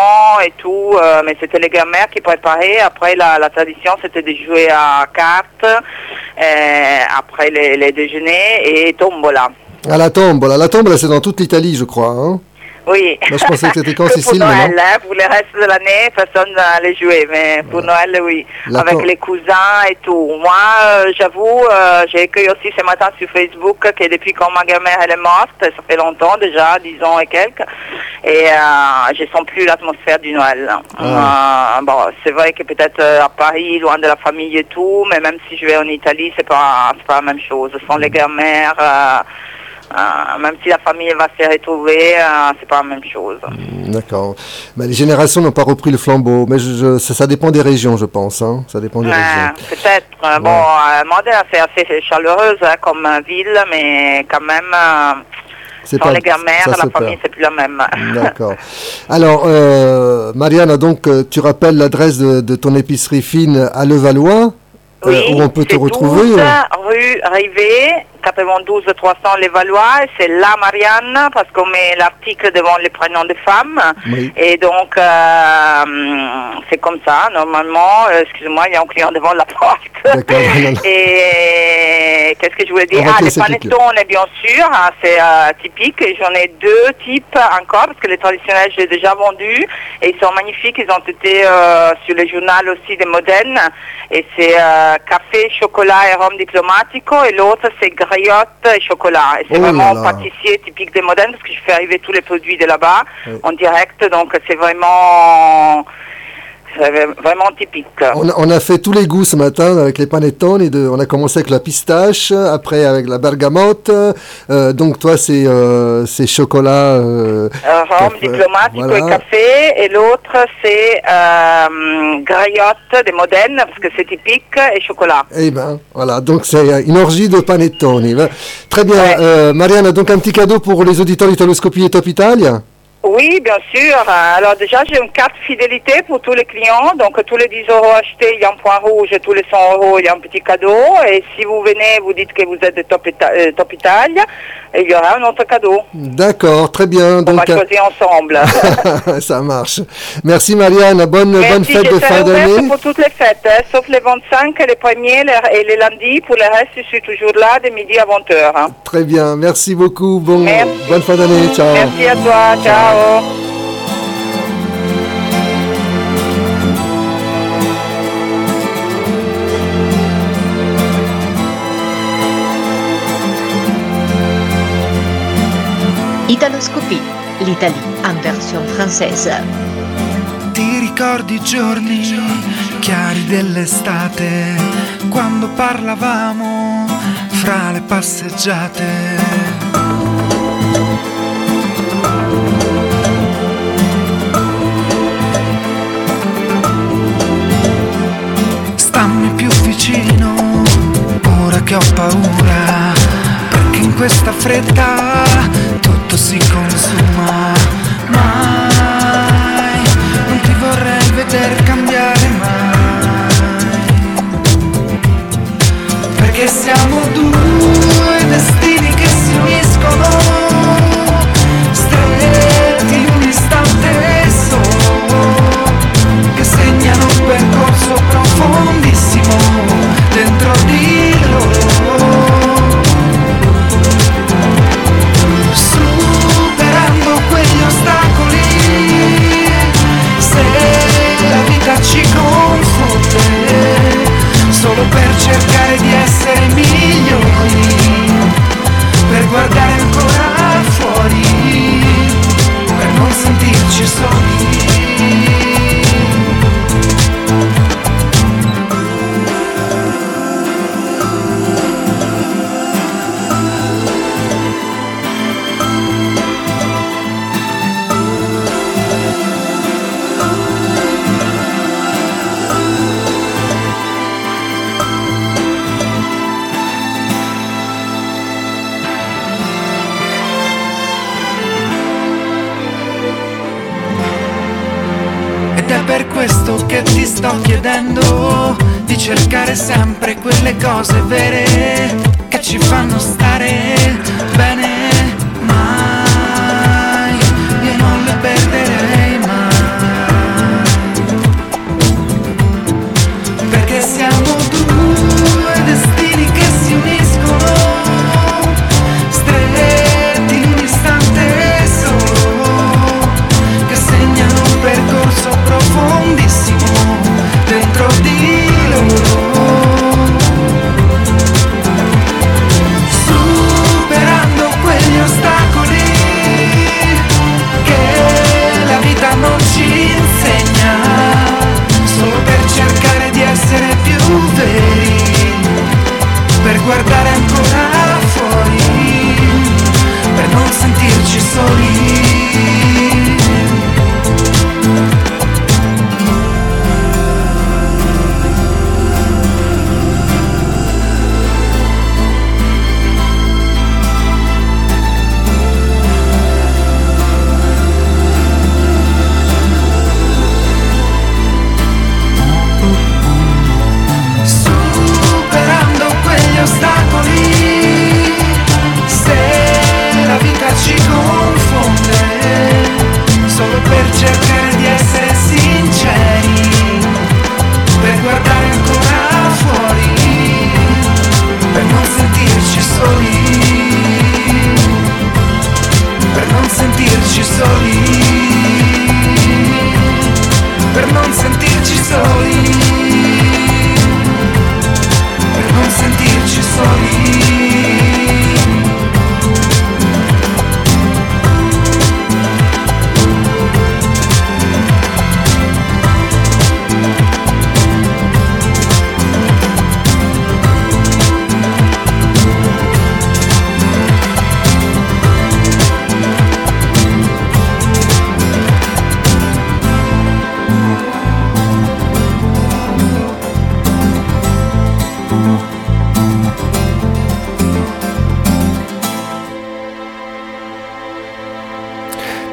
et tout, euh, mais c'était les grand-mères qui préparaient. Après, la, tradition, c'était de jouer à cartes, euh, après les, les déjeuners, et tombola. À la tombola. La tombola, c'est dans toute l'Italie, je crois. hein? Oui. Moi, je pensais que c'était pour Noël, hein, pour le reste de l'année, personne n'allait jouer, mais pour Noël, oui. Avec les cousins et tout. Moi, euh, j'avoue, euh, j'ai écrit aussi ce matin sur Facebook que depuis quand ma grand-mère elle est morte, ça fait longtemps déjà, 10 ans et quelques, et euh, je sens plus l'atmosphère du Noël. Ah. Bon, c'est vrai que peut-être à Paris, loin de la famille et tout, mais même si je vais en Italie, c'est pas, pas la même chose. Sans les grand-mères, euh, euh, même si la famille va se retrouver, euh, c'est pas la même chose. D'accord. Mais les générations n'ont pas repris le flambeau, mais je- je- ça, ça dépend des régions, je pense. hein. Ça dépend des Ouais, régions. Peut-être. Euh, Bon, euh, Modena, c'est assez chaleureuse hein, comme euh, ville, mais quand même, euh, sans pas- les grand-mères, ça la famille, c'est plus la même. D'accord. Alors, euh, Marianne, donc, euh, tu rappelles l'adresse de, de ton épicerie fine à Levallois, euh, Oui, où on peut te retrouver 12 euh, rue Rivet, 92 300 Les Valois, et c'est la Marianne, parce qu'on met l'article devant les prénoms des femmes. Oui. Et donc, euh, c'est comme ça, normalement. Euh, Excusez-moi, il y a un client devant la porte. Et qu'est-ce que je voulais dire? Ah, les laisser cliquer. panettone, bien sûr, hein, c'est euh, typique. J'en ai deux types encore, parce que les traditionnels, j'ai déjà vendus. Et ils sont magnifiques. Ils ont été sur le journal aussi de Modène. Et c'est café, chocolat et rhum diplomatico. Et l'autre, c'est et chocolat. Et c'est Oh vraiment là. pâtissier typique de Modène, parce que je fais arriver tous les produits de là-bas Oui. en direct. Donc, c'est vraiment, vraiment typique. On a, on a fait tous les goûts ce matin avec les panettone. Et de, on a commencé avec la pistache, après avec la bergamote. euh, donc toi, c'est euh, c'est chocolat. euh, rhum diplomatico voilà. et café, et l'autre c'est euh, griotte de Modène, parce que c'est typique, et chocolat. Eh ben, voilà, donc c'est une orgie de panettone. Très bien, euh, Marianne, donc un petit cadeau pour les auditeurs d'Italoscopie et Top Italia? Oui, bien sûr. Alors déjà, j'ai une carte fidélité pour tous les clients. Donc tous les 10 euros achetés, il y a un point rouge. Tous les 100 euros, il y a un petit cadeau. Et si vous venez, vous dites que vous êtes de Top, Ita- euh, Top Italia, et il y aura un autre cadeau. D'accord, très bien. On va euh, choisir ensemble. ça marche. Merci Marianne, bonne, bonne fête de fin d'année. pour toutes les fêtes, hein, sauf les 25, les premiers et les lundis. Pour le reste, je suis toujours là de midi à 20h. hein. Très bien, merci beaucoup. Bon, Merci. bonne fin d'année, ciao. Merci à toi, ciao. Italoscopie, l'Italie en version française. Ti ricordi i giorni chiari dell'estate, quando parlavamo fra le passeggiate? Che ho paura, perché in questa fretta tutto si consuma. Mai non ti vorrei vedere cambiare mai. Perché siamo due destini che si uniscono, per cercare di essere migliori, per guardare ancora fuori, per non sentirci soli. Questo che ti sto chiedendo, di cercare sempre quelle cose vere che ci fanno stare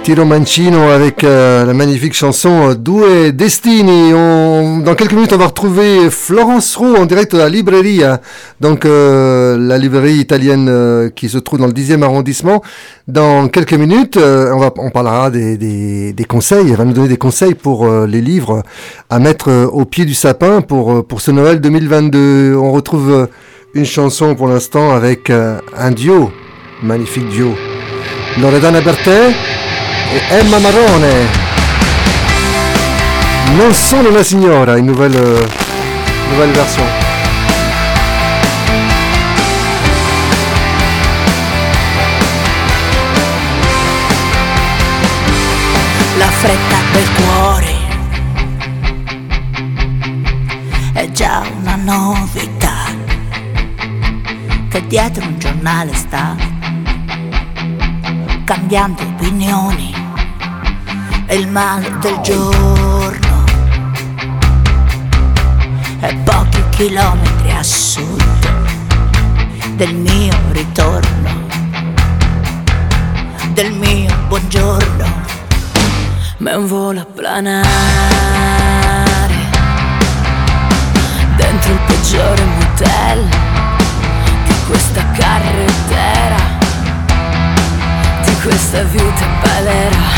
Tiro Mancino avec euh, la magnifique chanson euh, Due Destini. On- dans quelques minutes, on va retrouver Florence Roux en direct de la Libreria, donc euh, la librairie italienne qui se trouve dans le 10e arrondissement. Dans quelques minutes, on, parlera des, conseils. Elle va nous donner des conseils pour les livres à mettre au pied du sapin pour, pour ce Noël 2022. On retrouve une chanson pour l'instant avec un duo, magnifique duo. Loredana Bertè e Emma Marrone. Non sono una signora, une nouvelle, nouvelle version. La fretta del cuore è già una novità che dietro un giornale sta cambiando opinioni e il male del giorno e pochi chilometri a sud del mio ritorno del mio buongiorno ma è un volo a planare dentro il peggiore motel di questa carretera, di questa vita balera.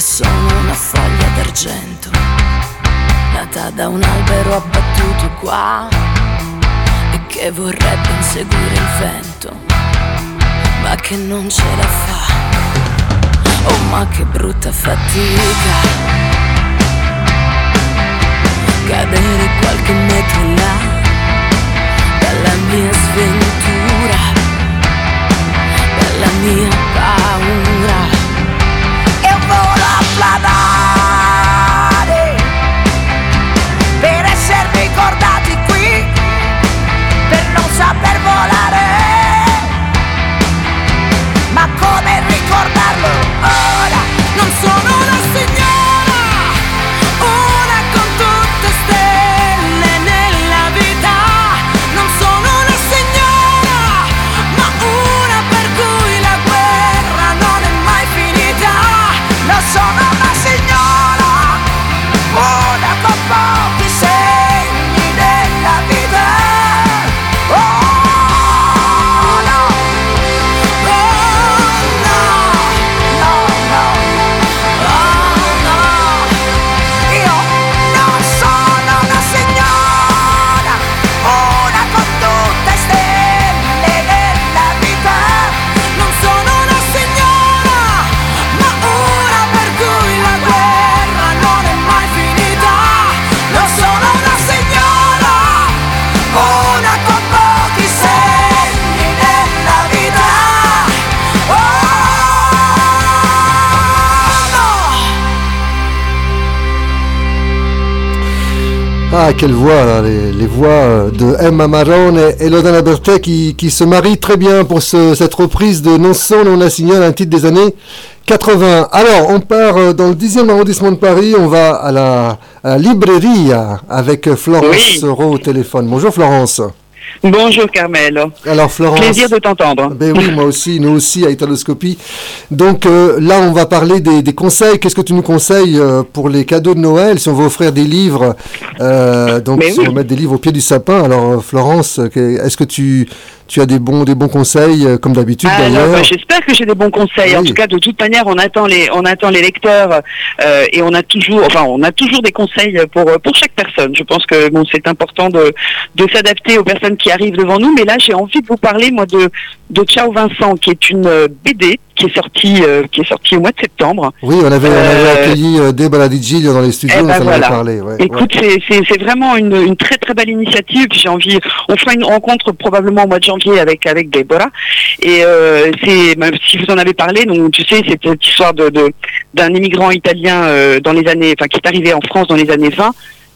che sono una foglia d'argento, nata da un albero abbattuto qua e che vorrebbe inseguire il vento, ma che non ce la fa. Oh ma che brutta fatica, cadere qualche metro in là dalla mia sventura, dalla mia paura. E volo Ah, quelle voix, là, les, les voix de Emma Marone et Lodana Berthet qui, qui se marient très bien pour ce- cette reprise de Non son, non la signale, un titre des années 80. Alors, on part euh, dans le 10e arrondissement de Paris, on va à la, à la librairie avec Florence Oui. Soro au téléphone. Bonjour Florence. Bonjour Carmel. Alors Florence. Plaisir de t'entendre. Ben oui, moi aussi, nous aussi à Italoscopie. Donc euh, là, on va parler des, des conseils. Qu'est-ce que tu nous conseilles euh, pour les cadeaux de Noël? Si on veut offrir des livres, euh, donc Mais si on veut mettre des livres au pied du sapin. Alors Florence, est-ce que tu, tu as des bons, des bons conseils, euh, comme d'habitude d'ailleurs bah, j'espère que j'ai des bons conseils. En tout cas, de toute manière, on attend les, on attend les lecteurs euh, et on a toujours, enfin, on a toujours des conseils pour pour chaque personne. Je pense que bon, c'est important de de s'adapter aux personnes qui arrivent devant nous. Mais là, j'ai envie de vous parler moi de de Ciao Vincent, qui est une euh, BD qui est sortie euh, qui est sortie au mois de septembre. Oui, on avait, on avait Euh, accueilli euh, Di Giglio dans les studios, Eh on ben en avait voilà. parlé. ouais, Écoute, ouais. c'est- vraiment une, une très très belle initiative. J'ai envie. On fera une rencontre probablement au mois de janvier avec avec Deborah. Et euh, c'est si vous en avez parlé, donc tu sais, c'est cette histoire de de- d'un immigrant italien euh, dans les années, enfin qui est arrivé en France dans les années 20.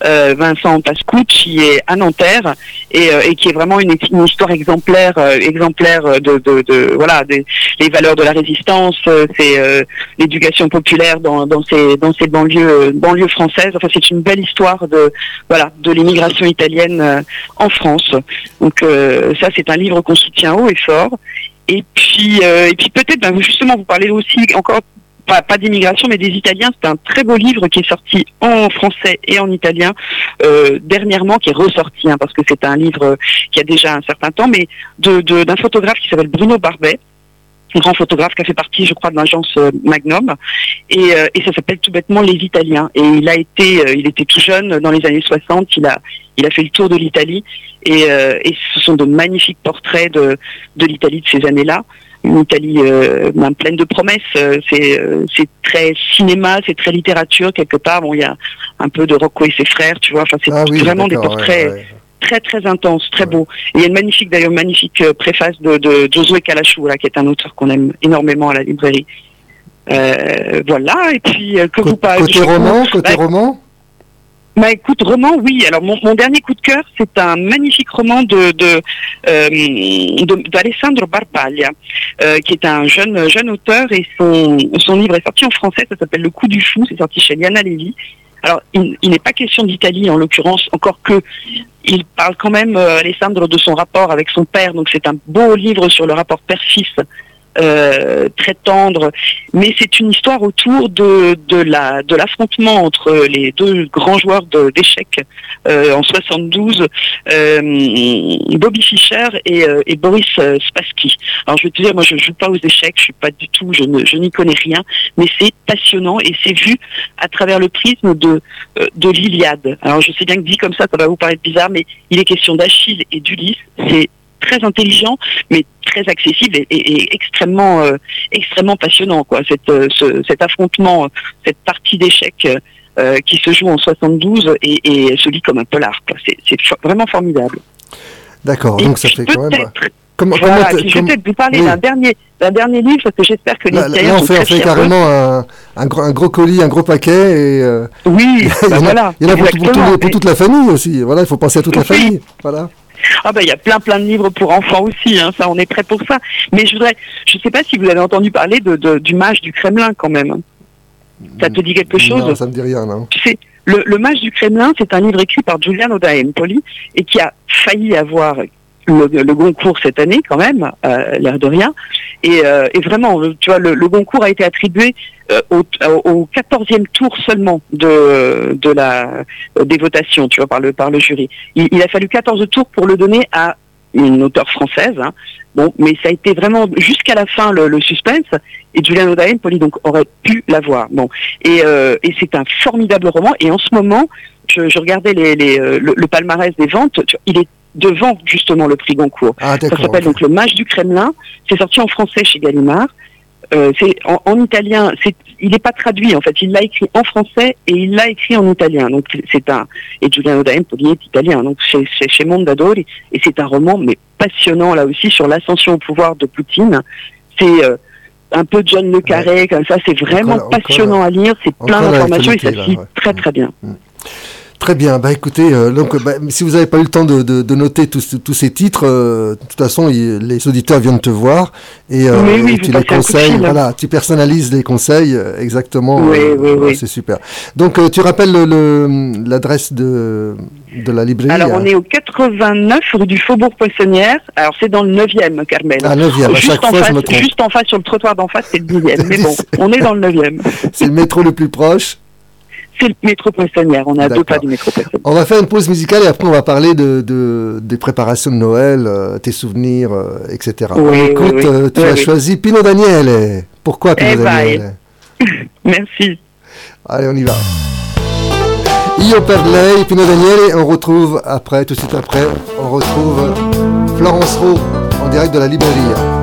Euh, Vincent Pascucci est à Nanterre et, euh, et qui est vraiment une, une histoire exemplaire, euh, exemplaire de, de, de voilà des les valeurs de la résistance, c'est l'éducation populaire dans, dans ces dans ces banlieues banlieues françaises. Enfin, c'est une belle histoire de voilà de l'immigration italienne en France. Donc ça, c'est un livre qu'on soutient haut et fort. Et puis euh, et puis peut-être ben, justement vous parlez aussi encore pas, pas d'immigration mais des Italiens. C'est un très beau livre qui est sorti en français et en italien euh, dernièrement, qui est ressorti hein, parce que c'est un livre qui a déjà un certain temps, mais de de- d'un photographe qui s'appelle Bruno Barbet grand photographe qui a fait partie, je crois, de l'agence euh, Magnum, et, euh, et ça s'appelle tout bêtement Les Italiens. Et il a été, euh, il était tout jeune dans les années 60. Il a, il a fait le tour de l'Italie, et, euh, et ce sont de magnifiques portraits de, de l'Italie de ces années-là. Une Italie euh, ben, pleine de promesses. Euh, C'est, euh, c'est très cinéma, c'est très littérature quelque part. Bon, il y a un peu de Rocco et ses frères, tu vois. Enfin, c'est Ah oui, vraiment des portraits ouais, ouais. très très intense, très beau. Et il y a une magnifique d'ailleurs magnifique euh, préface de, de Josué Kalachou, là, qui est un auteur qu'on aime énormément à la librairie. Euh, voilà, et puis euh, que vous parlez. Côté roman, côté bah, roman bah écoute, roman, oui. Alors mon, mon dernier coup de cœur, c'est un magnifique roman de de, euh, de- d'Alessandro Barbaglia, euh, qui est un jeune jeune auteur et son son livre est sorti en français. Ça s'appelle Le coup du fou. C'est sorti chez Liana Levy. Alors il, il n'est pas question d'Italie en l'occurrence, encore que il parle quand même euh, Alessandro de son rapport avec son père. Donc c'est un beau livre sur le rapport père-fils. Euh, très tendre, mais c'est une histoire autour de, de la de l'affrontement entre les deux grands joueurs d'échecs euh, en 72, euh, Bobby Fischer et, euh, et Boris euh, Spassky. Alors je vais te dire, moi je joue pas aux échecs, je suis pas du tout, je ne je n'y connais rien, mais c'est passionnant et c'est vu à travers le prisme de euh, de l'Iliade. Alors je sais bien que dit comme ça, ça va vous paraître bizarre, mais il est question d'Achille et d'Ulysse. Très intelligent, mais très accessible et, et- et extrêmement, euh, extrêmement passionnant. Quoi. Cette, euh, ce- cet affrontement, cette partie d'échecs euh, euh, qui se joue en 72 et, et se lit comme un polar. C'est fo- vraiment formidable. D'accord, donc ça fait quand même. Comment, Voilà, comment je vais peut-être vous parler oui. d'un dernier, dernier livre parce que j'espère que les Là, là, on fait, on fait carrément un, un, gros, un gros colis, un gros paquet. Et, euh, Oui, il y bah en a, voilà, il y en a pour, toute la famille aussi. Voilà, il faut penser à toute la famille. Voilà. Ah bah il y a plein plein de livres pour enfants aussi, hein, ça on est prêt pour ça. Mais je voudrais, je sais pas si vous avez entendu parler de, de- du mage du Kremlin quand même. Ça te dit quelque chose? Non, ça me dit rien, non. Tu sais, le, le Mage du Kremlin, c'est un livre écrit par Giuliano da Empoli et qui a failli avoir le, le Goncourt cette année quand même, euh, l'air de rien. Et, euh, vraiment, tu vois, le, le Goncourt a été attribué euh, au, au 14e tour seulement de, la, euh, des votations, tu vois, par le, par le jury. Il, a fallu 14 tours pour le donner à une auteure française. hein. Bon, mais ça a été vraiment jusqu'à la fin le, suspense. Et Giuliano da Empoli donc aurait pu l'avoir. Bon, et, euh, et c'est un formidable roman. Et en ce moment, je, regardais les, euh, le, le palmarès des ventes. Il est devant justement le prix Goncourt. Ah, ça s'appelle donc Le Mage du Kremlin. C'est sorti en français chez Gallimard. Euh, c'est en, en italien. C'est, il n'est pas traduit en fait. Il l'a écrit en français et il l'a écrit en italien. Donc c'est un et Giuliano est italien. Donc chez, chez, chez Mondadori et c'est un roman mais passionnant là aussi sur l'ascension au pouvoir de Poutine. C'est euh, un peu John le Carré comme ça. C'est vraiment Encore- encore passionnant à lire. C'est plein d'informations et ça se lit ouais. très très bien. Très bien. Bah écoutez, euh, donc bah, si vous n'avez pas eu le temps de, de, de noter tous, tous ces titres, euh, de toute façon, il- les auditeurs viennent te voir et, euh, oui, et tu les conseilles. Voilà, tu personnalises les conseils exactement. Oui, oui, oui. C'est super. Donc tu rappelles le- le- l'adresse de, de la librairie. Alors, on est au 89 rue du Faubourg Poissonnière. Alors, c'est dans le 9e, Carmel. Ah, 9e, à chaque en fois, je face, me trompe. Juste en face, sur le trottoir d'en face, c'est le 10e. Mais bon, on est dans le 9e. C'est le métro le plus proche. C'est le métro Poissonnière. On à deux pas du métro Poissonnière. On va faire une pause musicale et après on va parler de, de- des préparations de Noël, euh, tes souvenirs, euh, etc. Oui, Écoute, oui, oui. euh, tu as choisi Pino Daniele. Pourquoi Pino Eh ben, Daniele Merci. Allez, on y va. Io per lei, Pino Daniele, et on retrouve après, tout de suite après, on retrouve Florence Rowe en direct de la librairie.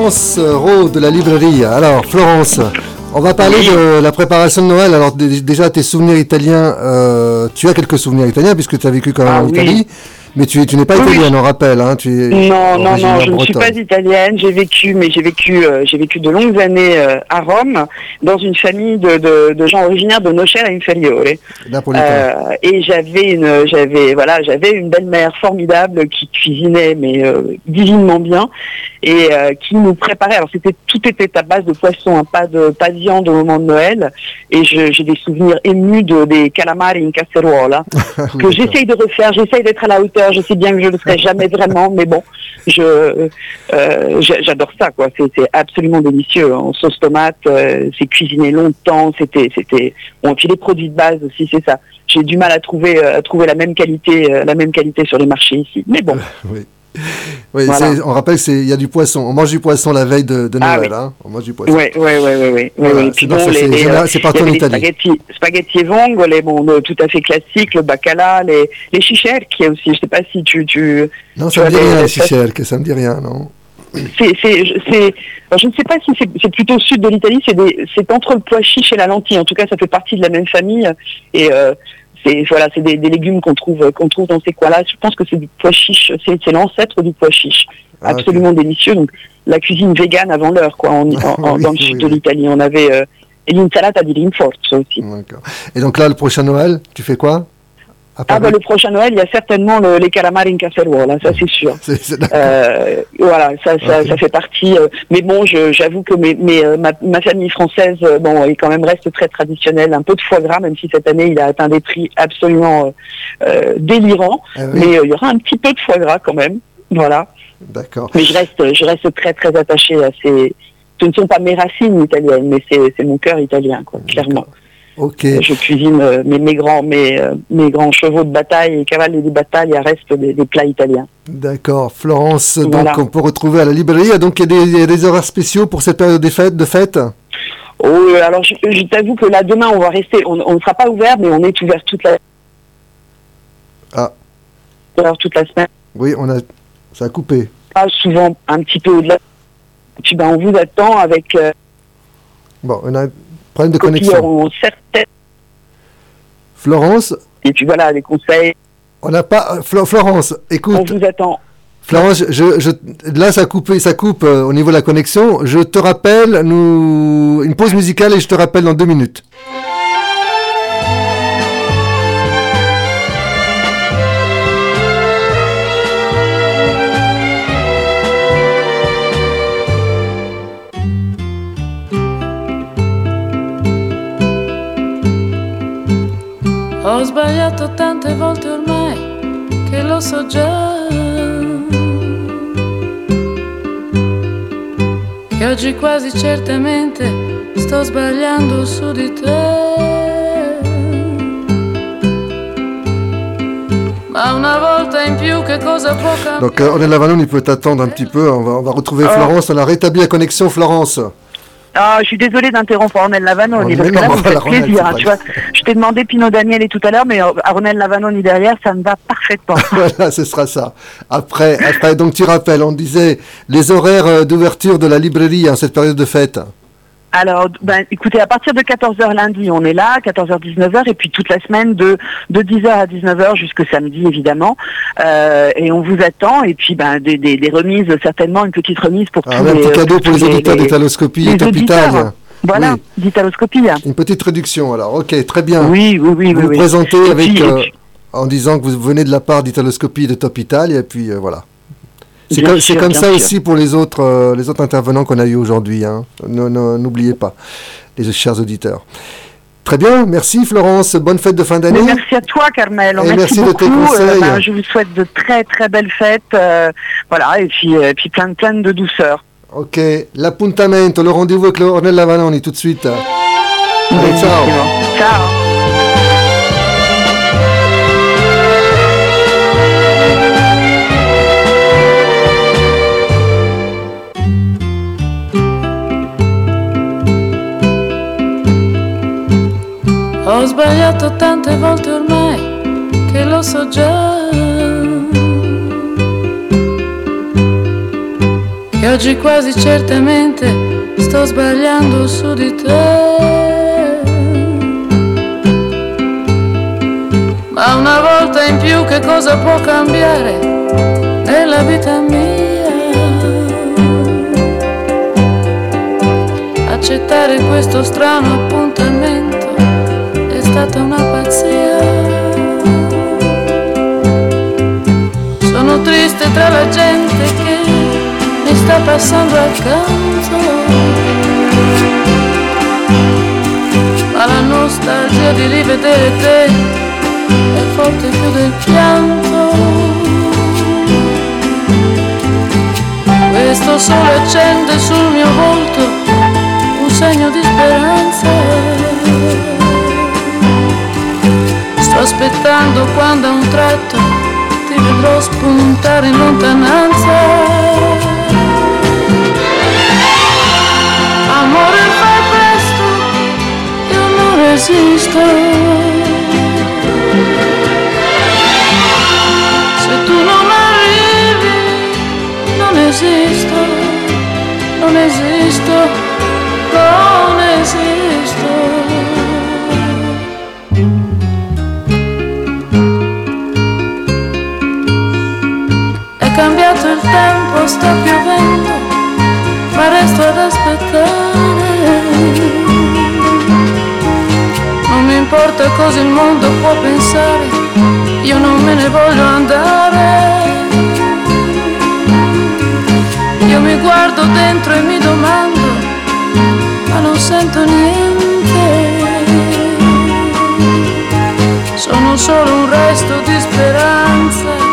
Florence Rowe de la librairie. Alors, Florence, on va parler de la préparation de Noël. Alors, déjà, tes souvenirs italiens, euh, tu as quelques souvenirs italiens puisque tu as vécu quand même Ah en oui. Italie. Mais tu, es- tu n'es pas Oui, italienne, on rappelle. Hein, tu es Non, non, non, je ne suis pas italienne. J'ai vécu, mais j'ai vécu, euh, j'ai vécu de longues années euh, à Rome, dans une famille de, de, de gens originaires de Nocera Inferiore. Napolitain. Euh, et j'avais une, j'avais, voilà, j'avais une belle-mère formidable qui cuisinait, mais divinement bien, et euh, qui nous préparait. Alors c'était, tout était à base de poisson, hein, pas de, pas de viande au moment de Noël. Et j'ai des souvenirs émus de des calamari in casseruola que j'essaye de refaire. J'essaye d'être à la hauteur. Je sais bien que je ne le serai jamais vraiment, mais bon, je, euh, j'a- j'adore ça, quoi. C'est absolument délicieux. En sauce tomate, euh, c'est cuisiné longtemps. C'était, c'était. Bon, et puis les produits de base aussi, c'est ça. J'ai du mal à trouver, à trouver la même qualité, la même qualité sur les marchés ici. Mais bon. Oui. Oui, Voilà. on rappelle qu'il y a du poisson. On mange du poisson la veille de, de Ah Noël. oui. hein. On mange du poisson. Ouais, ouais, ouais, ouais, ouais. Voilà, ouais. Puis bon, c'est euh, partout en Italie. Les spaghetti, spaghetti vongole, bon, de- tout à fait classiques, le bacala, les, les chicherki aussi. Je sais pas si tu, tu. Non, ça me as dit rien, les chicherques, ça me dit rien, non c'est, c'est, je- c'est, alors, je ne sais pas si c'est, plutôt au sud de l'Italie, c'est, des, c'est entre le pois chiche et la lentille. En tout cas, ça fait partie de la même famille. Et euh, c'est, voilà, c'est des, des légumes qu'on trouve, qu'on trouve dans ces coins-là. Je pense que c'est du pois chiche, c'est, l'ancêtre du pois chiche. Ah. Absolument délicieux. Donc, la cuisine végane avant l'heure, quoi, en, en- en- Oui, dans le oui, sud oui. de l'Italie. On avait euh, l'insalata di rinforzo aussi. Et donc là, le prochain Noël, tu fais quoi? Ah bah le prochain Noël, il y a certainement le- les calamari in casseruola, ça c'est sûr. Euh, voilà, ça, ça, ça fait partie. euh, mais bon, j'avoue que mes, mes, euh, ma, ma famille française, bon, est quand même reste très traditionnelle. Un peu de foie gras, même si cette année il a atteint des prix absolument euh, délirants. Ah oui. Mais il y aura un petit peu de foie gras quand même. Voilà. D'accord. Mais je reste, je reste très très attachée à ces. Ce ne sont pas mes racines italiennes, mais c'est c'est mon cœur italien, quoi, clairement. Je cuisine euh, mes, mes grands mes, euh, mes grands chevaux de bataille et cavaliers de bataille restent des, des plats italiens. D'accord. Florence, donc Voilà. on peut retrouver à la librairie. Ah, Donc il y, a des- il y a des horaires spéciaux pour cette période des fêtes, de fêtes? Oh, euh, alors je, je t'avoue que là demain on va rester, on ne sera pas ouvert, mais on est ouvert toute la Ah. ouvert toute la semaine. Oui, on a... ça a coupé. Pas souvent un petit peu au-delà. Puis ben on vous attend avec euh, Bon, on a problème de connexion. certaines Florence et puis voilà les conseils. On n'a pas... euh, Flo- Florence, écoute. On vous attend. Florence, je, je, là ça coupe, ça coupe euh, au niveau de la connexion. Je te rappelle, nous, une pause musicale et je te rappelle dans deux minutes. Ho sbagliato tante volte ormai che lo so già. Che oggi quasi certamente sto sbagliando su di te. Ma una volta in più che cosa può cambiare? Donc euh, Ornella Vanoni peut t'attendre un petit peu. On va, on va retrouver Ah. Florence. On a rétabli la connexion, Florence. Ah, je suis désolée d'interrompre Ornel Lavanoni, Oh, parce que là, vous faites plaisir. hein, tu vois. Je t'ai demandé Pino Daniel tout à l'heure, mais euh, Ornel Lavanoni derrière, ça me va parfaitement. voilà, ce sera ça. Après, après, donc tu rappelles, on disait les horaires euh, d'ouverture de la librairie en cette période de fête. Alors, ben, écoutez, à partir de 14h lundi, on est là, 14h, 19h, et puis toute la semaine de, de 10h à 19h jusqu'au samedi, évidemment. Euh, et on vous attend, et puis ben, des, des, des remises, certainement, une petite remise pour Ah, tous un les... petit cadeau euh, pour les tous auditeurs d'Italoscopie les et. Voilà, Oui. d'Italoscopie. Une petite réduction alors. Ok, très bien. Oui, oui, oui. Vous oui, vous oui. présentez avec, puis- euh, puis- en disant que vous venez de la part d'Italoscopie et de Top Italia, et puis euh, voilà. C'est comme, ça sûr. aussi pour les autres, euh, les autres intervenants qu'on a eu aujourd'hui. hein. N'oubliez pas, les chers auditeurs. Très bien, merci Florence. Bonne fête de fin d'année. Merci à toi, Carmel. Merci, merci de beaucoup. tes conseils. ben, je vous souhaite de très très belles fêtes. euh, voilà, et puis, euh, puis plein, plein de douceur. Ok, l'appuntamento, le rendez-vous avec le Ornella Vanoni tout de suite. Allez, ciao. Ciao. Ho sbagliato tante volte ormai che lo so già. oggi quasi certamente sto sbagliando su di te. Ma una volta in più che cosa può cambiare nella vita mia? Accettare questo strano appuntamento triste tra la gente che mi sta passando accanto. Ma la nostalgia di rivedere te è forte più del pianto. Questo sole accende sul mio volto un segno di speranza. Sto aspettando quando a un tratto vedrò spuntare in lontananza. Amore fai presto, io non resisto. Se tu non arrivi, non esisto, non esisto, non il tempo, sta piovendo, ma resto ad aspettare. Non mi importa cosa il mondo può pensare, io non me ne voglio andare. Io mi guardo dentro e mi domando, ma non sento niente. Sono solo un resto di speranza,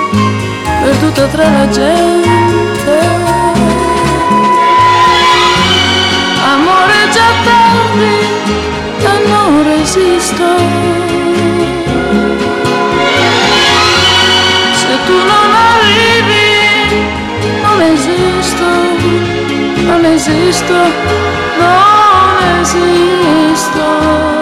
perduta tra la gente. Amore già tardi, ma non resisto. Se tu non arrivi, non esisto, non esisto, non esisto.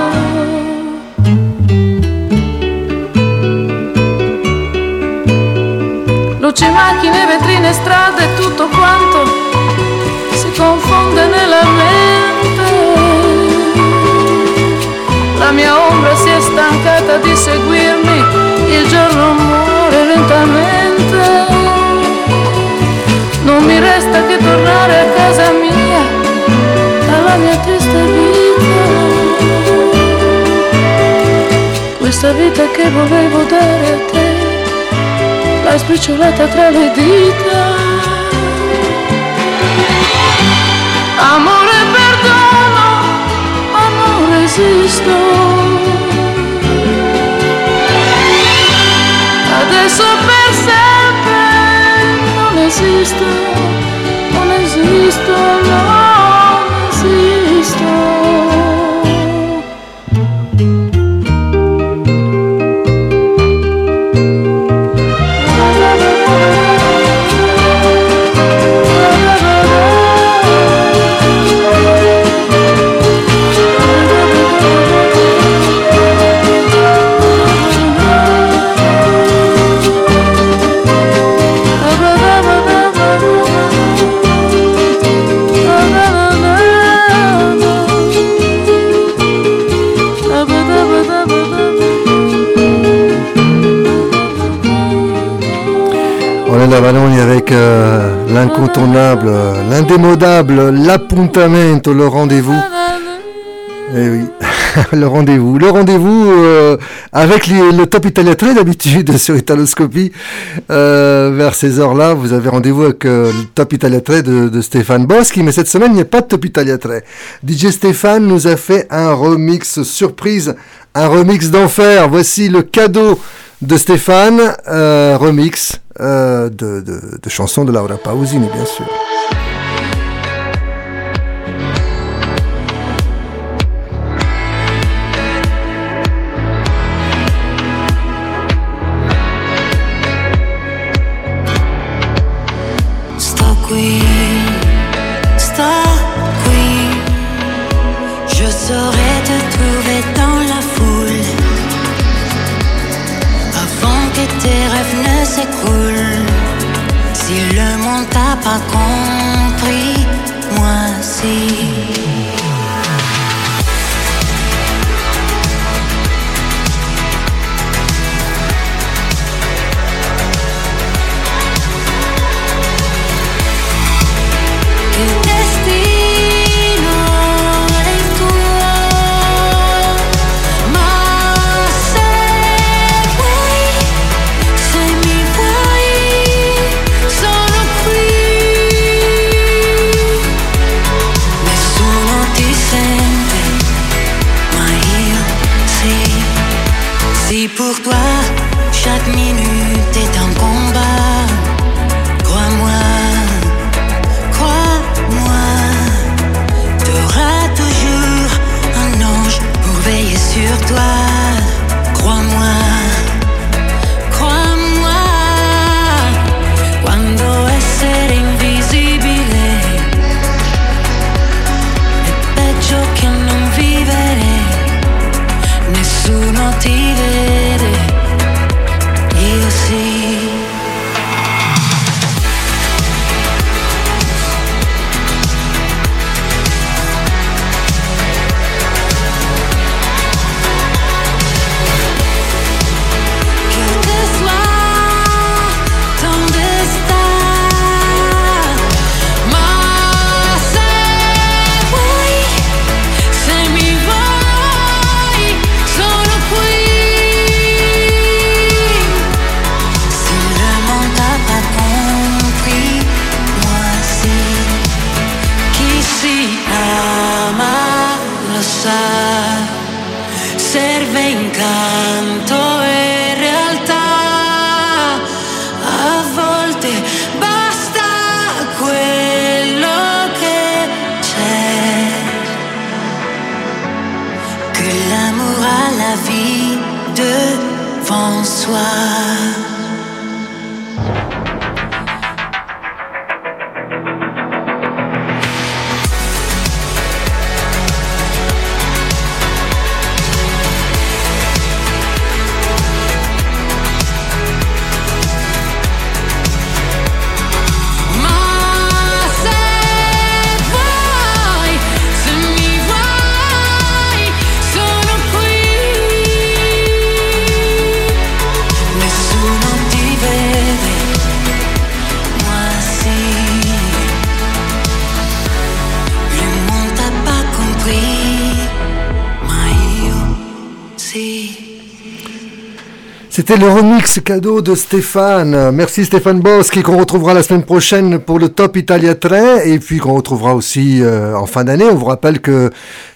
Luci, macchine, vetrine, strade, tutto quanto si confonde nella mente. La mia ombra si è stancata di seguirmi, il giorno muore lentamente. Non mi resta che tornare a casa mia, alla mia triste vita. Questa vita che volevo dare a te, l'hai spicciolata tra le dita. Amore, perdono, ma non resisto. Adesso per sempre non esisto, non esisto, non esisto. Ornella Vanoni avec euh, l'incontournable, euh, l'indémodable, l'appuntamento, le rendez-vous. Eh oui, le rendez-vous. Le rendez-vous euh, avec le Top Italia 3 d'habitude sur Italoscopie. Vers ces heures-là, vous avez rendez-vous avec le Top Italia 3 de, Stéphane Boschi. Mais cette semaine, il n'y a pas de Top Italia 3. DJ Stéphane nous a fait un remix surprise, un remix d'enfer. Voici le cadeau de Stéphane, remix euh, de, de, de chansons de Laura Pausini, bien sûr. C'est cool. Si le monde t'a pas compris, moi si. Si pour C'était le remix cadeau de Stéphane. Merci Stéphane Boschi qu'on retrouvera la semaine prochaine pour le Top Italia 3 et puis qu'on retrouvera aussi euh, en fin d'année. On vous rappelle que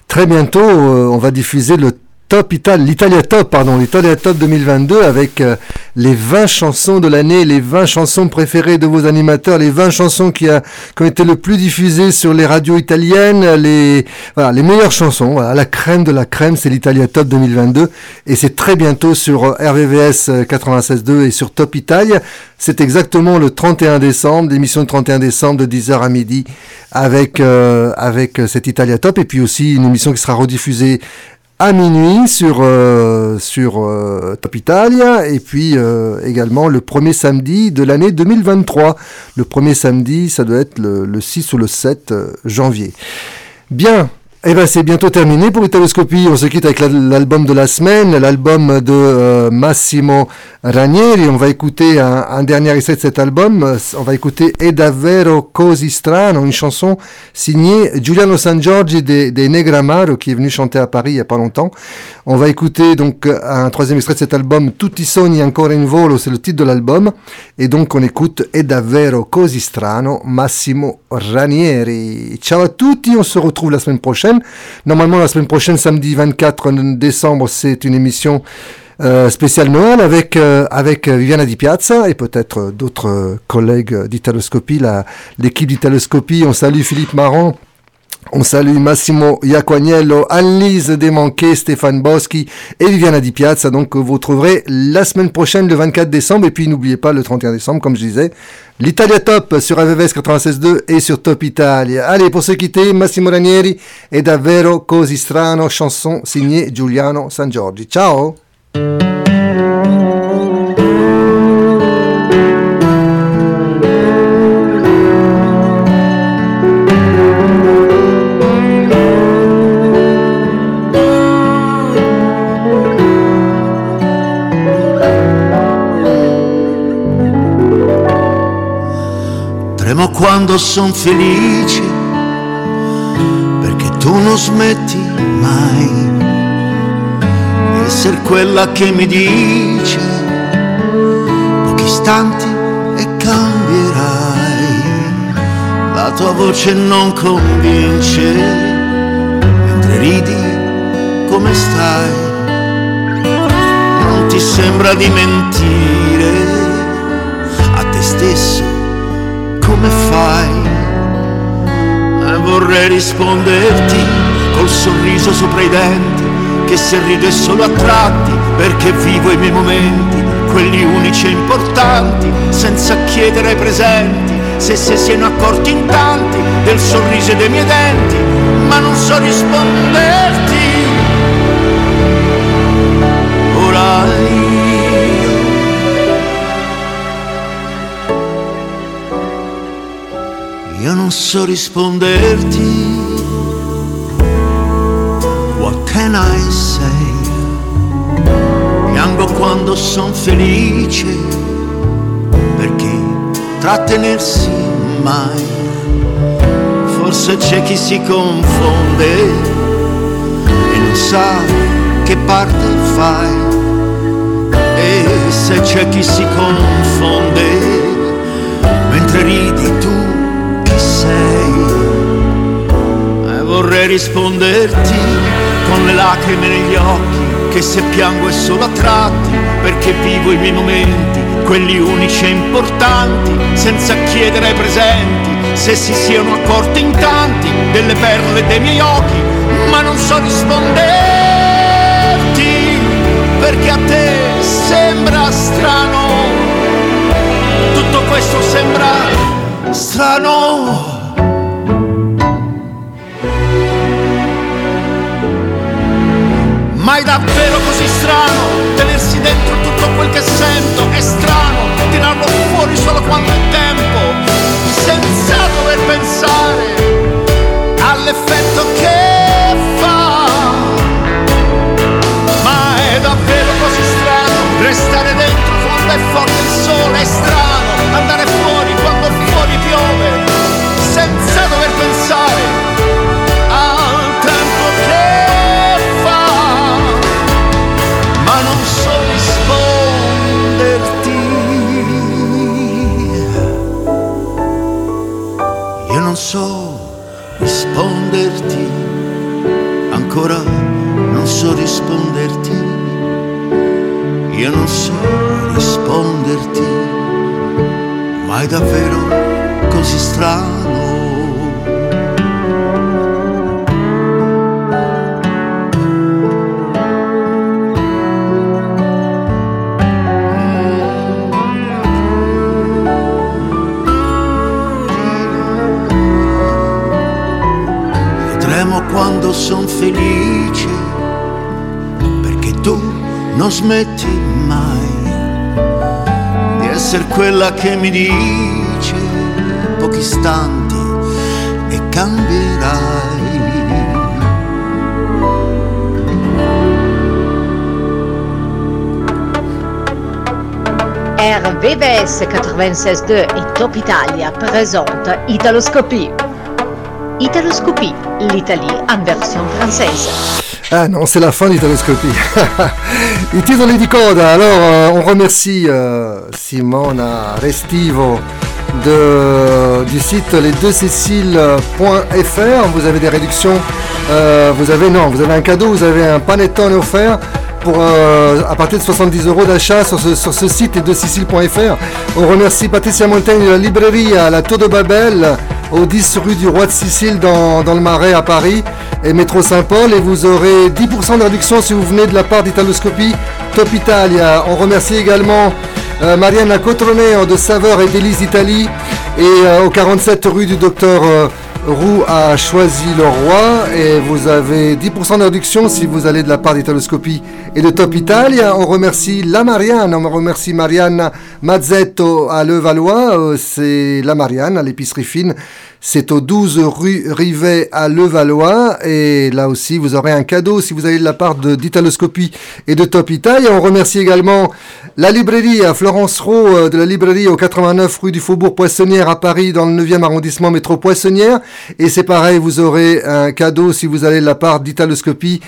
très bientôt euh, on va diffuser le Top Italia, l'Italia Top, pardon, l'Italia Top 2022 avec euh, les 20 chansons de l'année, les 20 chansons préférées de vos animateurs, les 20 chansons qui, a, qui ont été le plus diffusées sur les radios italiennes, les, voilà, les meilleures chansons, voilà, la crème de la crème, c'est l'Italia Top 2022 et c'est très bientôt sur euh, RVVS euh, 96.2 et sur Top Italia. C'est exactement le 31 décembre, l'émission du 31 décembre de 10h à midi avec, euh, avec euh, cette Italia Top et puis aussi une émission qui sera rediffusée à minuit sur euh, sur euh, Top Italia et puis euh, également le premier samedi de l'année 2023. Le premier samedi, ça doit être le, le 6 ou le 7 euh, janvier. Bien. Eh ben c'est bientôt terminé pour Italoscopie. On se quitte avec la- l'album de la semaine, l'album de euh, Massimo Ranieri. On va écouter un, dernier extrait de cet album. Euh, On va écouter È davvero così strano, une chanson signée Giuliano San Giorgi des de Negramaro qui est venu chanter à Paris il y a pas longtemps. On va écouter donc un troisième extrait de cet album, Tutti sogni ancora in volo, c'est le titre de l'album. Et donc on écoute È davvero così strano, Massimo Ranieri. Ciao à tutti, on se retrouve la semaine prochaine. Normalement la semaine prochaine, samedi 24 décembre, c'est une émission euh, spéciale Noël avec euh, avec euh, Viviana Di Piazza et peut-être d'autres collègues d'Italoscopie, l'équipe d'Italoscopie. On salue Philippe Marant. On salue Massimo Iaquagnello, Anne-Lise Desmanquet, Stéphane Boschi et Viviana Di Piazza. Donc, vous retrouverez la semaine prochaine, le 24 décembre. Et puis, n'oubliez pas, le 31 décembre, comme je disais, l'Italia Top sur AVVS 96.2 et sur Top Italia. Allez, pour se quitter, Massimo Ranieri et Davvero Così Strano, chanson signée Giuliano San Giorgi. Ciao! Quando son felice, perché tu non smetti mai di essere quella che mi dice pochi istanti e cambierai. La tua voce non convince, mentre ridi come stai. Non ti sembra di mentire a te stesso fai? E vorrei risponderti col sorriso sopra i denti, che se rido è solo a tratti, perché vivo i miei momenti, quelli unici e importanti, senza chiedere ai presenti se si siano accorti in tanti del sorriso e dei miei denti, ma non so risponderti. Ora io, non so risponderti. What can I say? Piango quando son felice, perché trattenersi mai. Forse c'è chi si confonde e non sa che parte fai. E se c'è chi si confonde mentre ridi tu sei? E vorrei risponderti con le lacrime negli occhi che se piango è solo a tratti perché vivo i miei momenti, quelli unici e importanti, senza chiedere ai presenti se si siano accorti in tanti delle perle dei miei occhi, ma non so risponderti perché a te sembra strano, tutto questo sembra strano. Ma è davvero così strano tenersi dentro tutto quel che sento? È strano tirarlo fuori solo quando è tempo, senza dover pensare all'effetto che fa. Ma è davvero così strano restare dentro quando è forte il sole? È strano andare fuori so risponderti, ancora non so risponderti. Io non so risponderti, ma è davvero così strano. Quando son felice, perché tu non smetti mai di essere quella che mi dice pochi istanti e cambierai. RVVS 96.2 et Top Italia présente Italoscopie. Italoscopie, l'Italie en version française. Ah non, c'est la fin d'Italoscopie. I titoli di coda. Alors, on remercie euh, Simona Restivo de, du site les2céciles.fr. Vous avez des réductions. euh, vous avez non, vous avez un cadeau. Vous avez un panettone offert pour euh, à partir de 70 euros d'achat sur ce, sur ce site les2céciles.fr. On remercie Patricia Montaigne de la librairie à la Tour de Babel au 10 rue du Roi de Sicile dans, le Marais à Paris. Et métro Saint-Paul et vous aurez 10% de réduction si vous venez de la part d'Italoscopie Top Italia. On remercie également euh, Mariana Cotroneo de Saveur et Délices d'Italie. Et euh, au 47 rue du docteur euh, Roux a choisi le roi et vous avez 10% de réduction si vous allez de la part d'Italoscopie et de Top Italia. On remercie la Marianne, on remercie Marianne Mazzetto à Levallois, euh, c'est la Marianne à l'épicerie fine. C'est au 12 rue Rivet à Levallois. Et là aussi, vous aurez un cadeau si vous allez de la part d'Italoscopie et de Top Italia. On remercie également la librairie à Florence Rowe euh, de la librairie au 89 rue du Faubourg Poissonnière à Paris dans le 9e arrondissement métro Poissonnière. Et c'est pareil, vous aurez un cadeau si vous allez de la part d'Italoscopie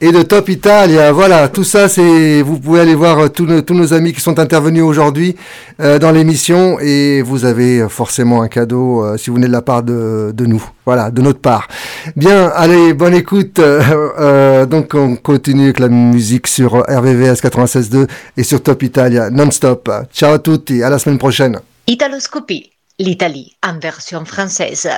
et de Top Italia. Voilà, tout ça, c'est, vous pouvez aller voir euh, tous nos, amis qui sont intervenus aujourd'hui euh, dans l'émission et vous avez euh, forcément un cadeau si vous venez de la part de, nous. Voilà, de notre part. Bien, allez, bonne écoute. Donc, on continue avec la musique sur RVVS 96.2 et sur Top Italia non-stop. Ciao à tutti, à la semaine prochaine. Italoscopie, l'Italie en version française.